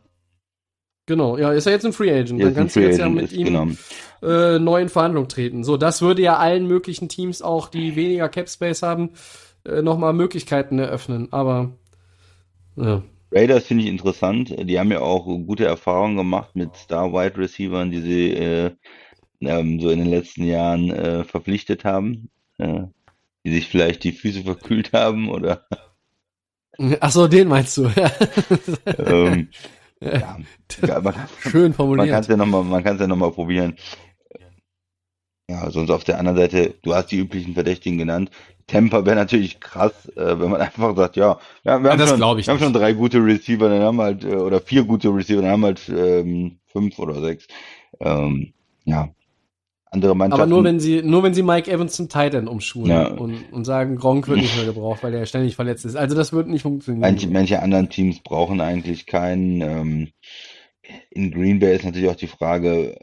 Genau, ja, ist er jetzt ein Free Agent. Dann kannst du jetzt ja mit ihm genau. äh, neu in Verhandlung treten. So, das würde ja allen möglichen Teams auch, die weniger Cap Space haben, äh, nochmal Möglichkeiten eröffnen. Aber ja. Raiders finde ich interessant. Die haben ja auch gute Erfahrungen gemacht mit Star Wide Receivern, die sie äh, ähm, so in den letzten Jahren äh, verpflichtet haben, äh, die sich vielleicht die Füße verkühlt haben oder Ach so, den meinst du? ähm, [LAUGHS] ja, ja, man, Schön man kann formuliert. es ja nochmal, man kann es ja noch mal probieren. Ja, sonst auf der anderen Seite, du hast die üblichen Verdächtigen genannt. Temper wäre natürlich krass, äh, wenn man [LAUGHS] einfach sagt, ja, ja wir, haben, das schon, wir haben schon drei gute Receiver, dann haben wir halt, äh, oder vier gute Receiver, dann haben wir halt ähm, fünf oder sechs. Ähm, ja. Andere Mannschaften. Aber nur wenn sie, nur wenn sie Mike Evans zum Tight End umschulen Ja. und, und sagen, Gronk wird nicht mehr [LAUGHS] gebraucht, weil er ständig verletzt ist. Also das wird nicht funktionieren. Manche, manche anderen Teams brauchen eigentlich keinen. Ähm, in Green Bay ist natürlich auch die Frage,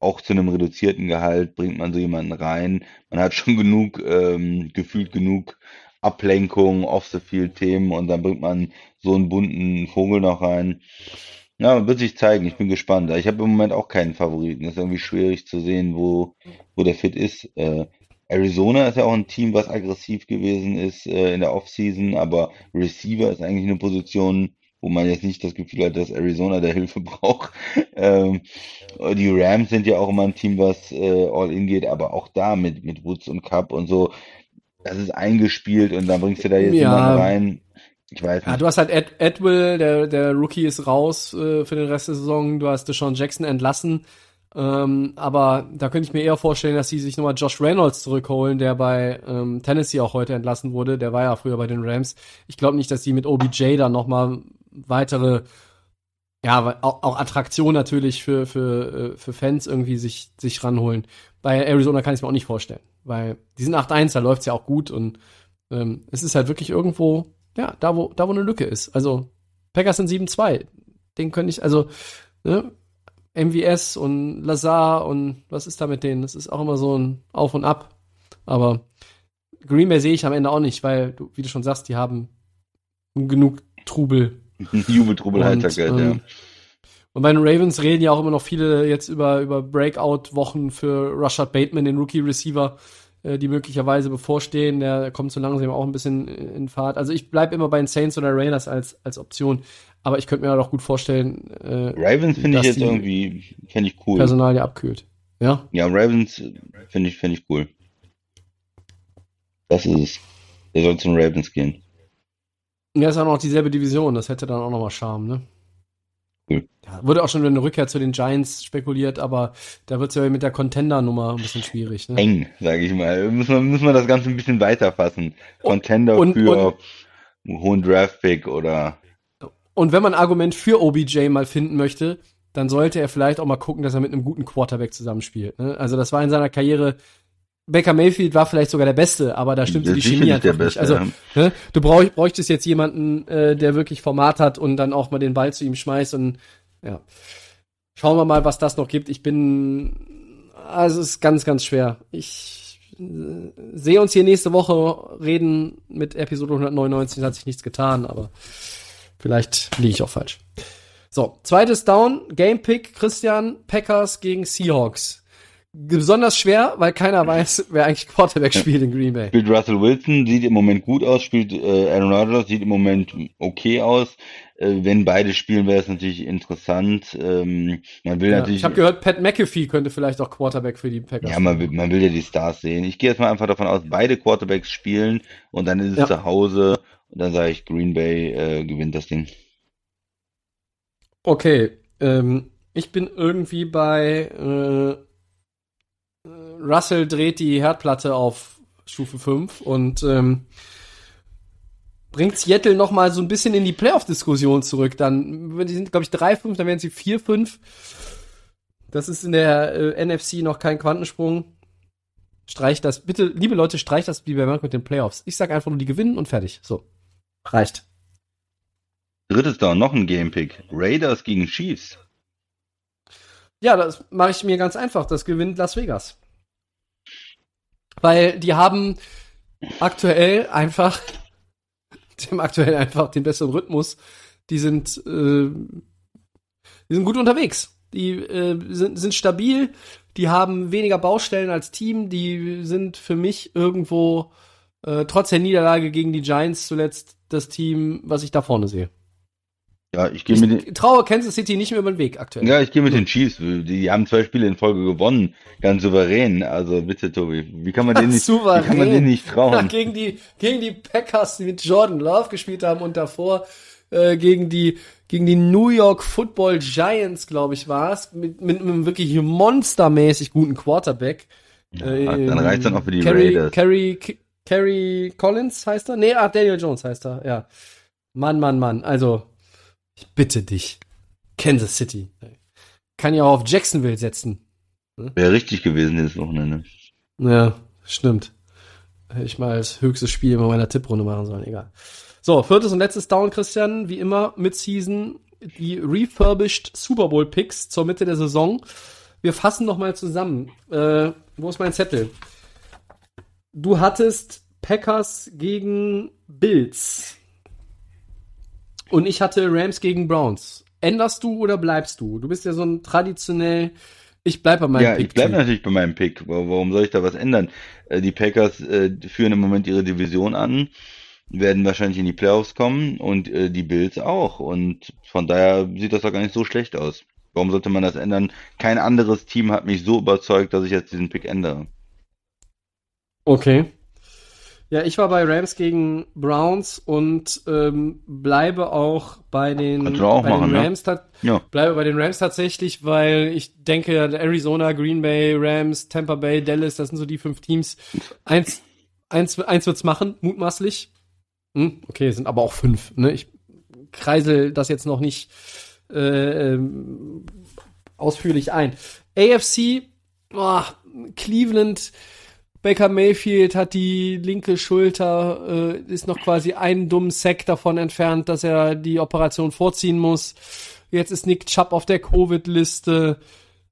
auch zu einem reduzierten Gehalt bringt man so jemanden rein. Man hat schon [LAUGHS] genug, ähm, gefühlt genug Ablenkung, Off-the-Field-Themen und dann bringt man so einen bunten Vogel noch rein. Ja, wird sich zeigen. Ich bin gespannt. Ich habe im Moment auch keinen Favoriten. Das ist irgendwie schwierig zu sehen, wo, wo der Fit ist. Äh, Arizona ist ja auch ein Team, was aggressiv gewesen ist äh, in der Offseason, aber Receiver ist eigentlich eine Position, wo man jetzt nicht das Gefühl hat, dass Arizona da Hilfe [LAUGHS] braucht. Ähm, die Rams sind ja auch immer ein Team, was äh, all in geht, aber auch da mit, mit Woods und Cup und so, das ist eingespielt und dann bringst du da jetzt Ja. jemanden rein. Ich weiß Ja, nicht. du hast halt Ed, Edwill, der, der Rookie ist raus äh, für den Rest der Saison. Du hast Deshaun Jackson entlassen. Ähm, aber da könnte ich mir eher vorstellen, dass sie sich nochmal Josh Reynolds zurückholen, der bei ähm, Tennessee auch heute entlassen wurde. Der war ja früher bei den Rams. Ich glaube nicht, dass sie mit OBJ dann nochmal weitere, ja, auch, auch Attraktion natürlich für, für, äh, für Fans irgendwie sich, sich ranholen. Bei Arizona kann ich es mir auch nicht vorstellen, weil die sind 8-1, da läuft's ja auch gut und ähm, es ist halt wirklich irgendwo, ja, da wo, da wo eine Lücke ist. Also Packers sind 7-2. Den könnte ich, also, ne, MVS und Lazar und was ist da mit denen? Das ist auch immer so ein Auf und Ab. Aber Green Bay sehe ich am Ende auch nicht, weil, du, wie du schon sagst, die haben genug Trubel. [LAUGHS] Jubeltrubel Heiterkeit, ja. ähm, Und bei den Ravens reden ja auch immer noch viele jetzt über, über Breakout-Wochen für Rashad Bateman, den Rookie-Receiver, äh, die möglicherweise bevorstehen. Der kommt so langsam auch ein bisschen in Fahrt. Also ich bleib immer bei den Saints oder Raiders als, als Option. Aber ich könnte mir auch gut vorstellen, äh, Ravens finde ich jetzt irgendwie, fände ich cool. Personal ja abkühlt. Ja? Ja, Ravens finde ich, finde ich cool. Das ist es. Der soll zu den Ravens gehen. Ja, ist auch noch dieselbe Division. Das hätte dann auch noch mal Charme, ne? Cool. Ja, wurde auch schon über eine Rückkehr zu den Giants spekuliert, aber da wird's ja mit der Contender-Nummer ein bisschen schwierig, ne? Eng, sage ich mal. Müssen wir, müssen wir das Ganze ein bisschen weiter fassen. Contender und- für einen hohen Draft-Pick oder Und wenn man ein Argument für OBJ mal finden möchte, dann sollte er vielleicht auch mal gucken, dass er mit einem guten Quarterback zusammenspielt. Ne? Also das war in seiner Karriere. Baker Mayfield war vielleicht sogar der Beste, aber da stimmte die Chemie einfach nicht. Beste, Also ja. ne, du brauch, bräuchtest jetzt jemanden, äh, der wirklich Format hat und dann auch mal den Ball zu ihm schmeißt und ja. Schauen wir mal, was das noch gibt. Ich bin, also es ist ganz, ganz schwer. Ich äh, sehe uns hier nächste Woche reden mit Episode 199, hat sich nichts getan, aber vielleicht liege ich auch falsch. So, zweites Down, Game Pick, Christian, Packers gegen Seahawks. Besonders schwer, weil keiner weiß, wer eigentlich Quarterback spielt in Green Bay. spielt Russell Wilson, sieht im Moment gut aus, spielt äh, Aaron Rodgers, sieht im Moment okay aus. Äh, wenn beide spielen, wäre es natürlich interessant. Ähm, man will Ja, natürlich, ich habe gehört, Pat McAfee könnte vielleicht auch Quarterback für die Packers. ja, man will, man will ja die Stars sehen. Ich gehe jetzt mal einfach davon aus, beide Quarterbacks spielen und dann ist es Ja. zu Hause und dann sage ich, Green Bay äh, gewinnt das Ding. Okay, ähm, ich bin irgendwie bei äh, Russell dreht die Herdplatte auf Stufe 5 und ähm, bringt Seattle noch mal so ein bisschen in die Playoff-Diskussion zurück. Dann, die sind, glaube ich, 3-5, dann werden sie 4-5. Das ist in der äh, NFC noch kein Quantensprung. Streicht das, bitte, liebe Leute, streicht das wie bei Mark mit den Playoffs. Ich sag einfach nur, die gewinnen und fertig. So. Reicht. Drittes Down, noch ein Game-Pick. Raiders gegen Chiefs. Ja, das mache ich mir ganz einfach. Das gewinnt Las Vegas. Weil die haben aktuell einfach, die haben aktuell einfach den besseren Rhythmus. Die sind, äh, die sind gut unterwegs. Die äh, sind, sind stabil. Die haben weniger Baustellen als Team. Die sind für mich irgendwo äh, trotz der Niederlage gegen die Giants zuletzt das Team, was ich da vorne sehe. Ja, ich gehe mit den, traue Kansas City nicht mehr über den Weg aktuell. ja, ich gehe mit den Chiefs. Die, haben zwei Spiele in Folge gewonnen. Ganz souverän. Also bitte, Tobi. Wie kann man denen nicht, wie kann man denen nicht Ja, trauen? [LAUGHS] gegen die gegen die Packers, die mit Jordan Love gespielt haben und davor äh, gegen die gegen die New York Football Giants, glaube ich, war es, mit, mit einem wirklich monstermäßig guten Quarterback. Äh, dann reicht's dann auch für die Kerry, Raiders. Kerry, Kerry Collins heißt er? Nee, ach, Daniel Jones heißt er, ja. Mann, Mann, Mann. Also, ich bitte dich. Kansas City. Kann ja auch auf Jacksonville setzen. Wäre richtig gewesen dieses Wochenende. Ja, stimmt. Hätte ich mal als höchstes Spiel in meiner Tipprunde machen sollen, egal. So, viertes und letztes Down, Christian, wie immer, Mid-Season, die refurbished Super Bowl Picks zur Mitte der Saison. Wir fassen nochmal zusammen. Äh, wo ist mein Zettel? Du hattest Packers gegen Bills. Und ich hatte Rams gegen Browns. Änderst du oder bleibst du? Du bist ja so ein traditionell, ich bleib bei meinem Ja, Pick. ich bleibe natürlich bei meinem Pick. Wa- Warum soll ich da was ändern? Äh, Die Packers äh, führen im Moment ihre Division an, werden wahrscheinlich in die Playoffs kommen und äh, die Bills auch. Und von daher sieht das doch gar nicht so schlecht aus. Warum sollte man das ändern? Kein anderes Team hat mich so überzeugt, dass ich jetzt diesen Pick ändere. Okay. Ja, ich war bei Rams gegen Browns und ähm, bleibe auch bei den, auch bei machen, den ne? Rams. ta- Ja, Bleibe bei den Rams tatsächlich, weil ich denke, Arizona, Green Bay, Rams, Tampa Bay, Dallas, das sind so die fünf Teams. Eins, eins, eins wird's machen, mutmaßlich. Hm, okay, es sind aber auch fünf. Ne? Ich kreisel das jetzt noch nicht äh, ähm, ausführlich ein. AFC, boah, Cleveland, Baker Mayfield hat die linke Schulter, äh, ist noch quasi einen dummen Sack davon entfernt, dass er die Operation vorziehen muss. Jetzt ist Nick Chubb auf der Covid-Liste.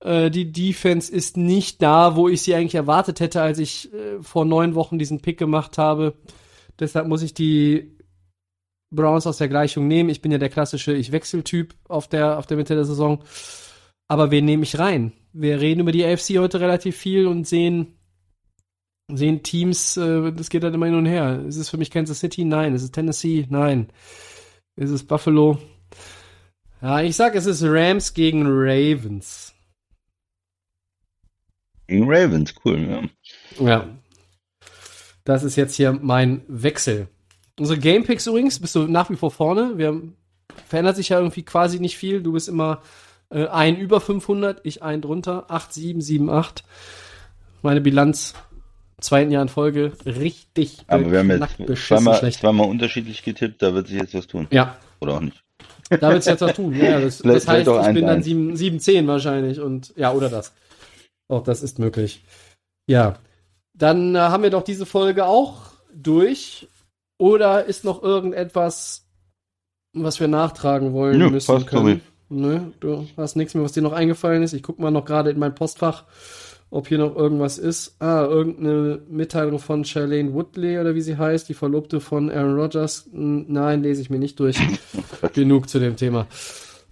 Äh, die Defense ist nicht da, wo ich sie eigentlich erwartet hätte, als ich äh, vor neun Wochen diesen Pick gemacht habe. Deshalb muss ich die Browns aus der Gleichung nehmen. Ich bin ja der klassische Ich-Wechsel-Typ auf der, auf der Mitte der Saison. Aber wen nehme ich rein? Wir reden über die AFC heute relativ viel und sehen, sehen Teams, äh, das geht halt immer hin und her. Ist es für mich Kansas City? Nein. Ist es Tennessee? Nein. Ist es Buffalo? Ja, ich sag, es ist Rams gegen Ravens. gegen Ravens, cool. Ja. Ja. Das ist jetzt hier mein Wechsel. Unsere Gamepicks übrigens, bist du nach wie vor vorne. Wir haben, verändert sich ja irgendwie quasi nicht viel. Du bist immer äh, ein über 500, ich ein drunter. 8, 7, 7, 8. Meine Bilanz, zweiten Jahr in Folge, richtig Aber wir haben jetzt zweimal, schlecht. zweimal unterschiedlich getippt, da wird sich jetzt was tun. Ja, Oder auch nicht. da wird's jetzt was tun. Ja, das, das heißt, ich bin dann 1-1. 7, 7, 10 wahrscheinlich und ja, oder das. Auch das ist möglich. Ja. Dann äh, haben wir doch diese Folge auch durch. Oder ist noch irgendetwas, was wir nachtragen wollen Nö, müssen passt, können? Nö, du hast nichts mehr, was dir noch eingefallen ist. Ich gucke mal noch gerade in mein Postfach, ob hier noch irgendwas ist. Ah, irgendeine Mitteilung von Charlene Woodley oder wie sie heißt, die Verlobte von Aaron Rodgers. Nein, lese ich mir nicht durch. [LAUGHS] Genug zu dem Thema.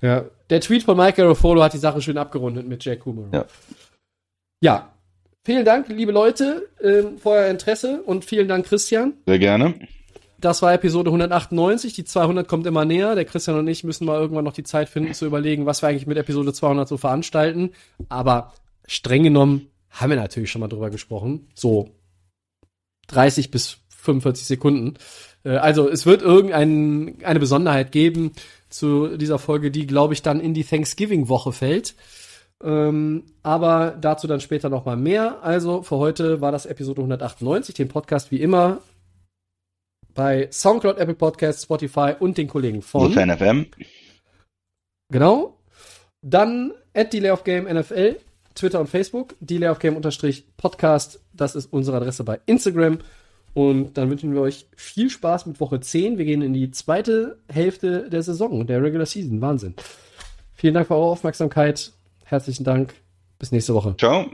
Ja, der Tweet von Mike Garofolo hat die Sache schön abgerundet mit Jack Kumaro. Ja. ja. Vielen Dank, liebe Leute, ähm, für euer Interesse und vielen Dank, Christian. Sehr gerne. Das war Episode 198. Die 200 kommt immer näher. Der Christian und ich müssen mal irgendwann noch die Zeit finden, zu überlegen, was wir eigentlich mit Episode 200 so veranstalten. Aber streng genommen haben wir natürlich schon mal drüber gesprochen. So 30 bis 45 Sekunden. Äh, Also es wird irgendeine eine Besonderheit geben zu dieser Folge, die, glaube ich, dann in die Thanksgiving-Woche fällt. Ähm, aber dazu dann später noch mal mehr. Also für heute war das Episode 198, den Podcast wie immer bei Soundcloud, Apple Podcasts, Spotify und den Kollegen von. Fan FM. Genau. Dann at Delay of Game NFL, Twitter und Facebook, unterstrich Podcast, das ist unsere Adresse bei Instagram. Und dann wünschen wir euch viel Spaß mit Woche 10. Wir gehen in die zweite Hälfte der Saison, der Regular Season. Wahnsinn. Vielen Dank für eure Aufmerksamkeit. Herzlichen Dank. Bis nächste Woche. Ciao.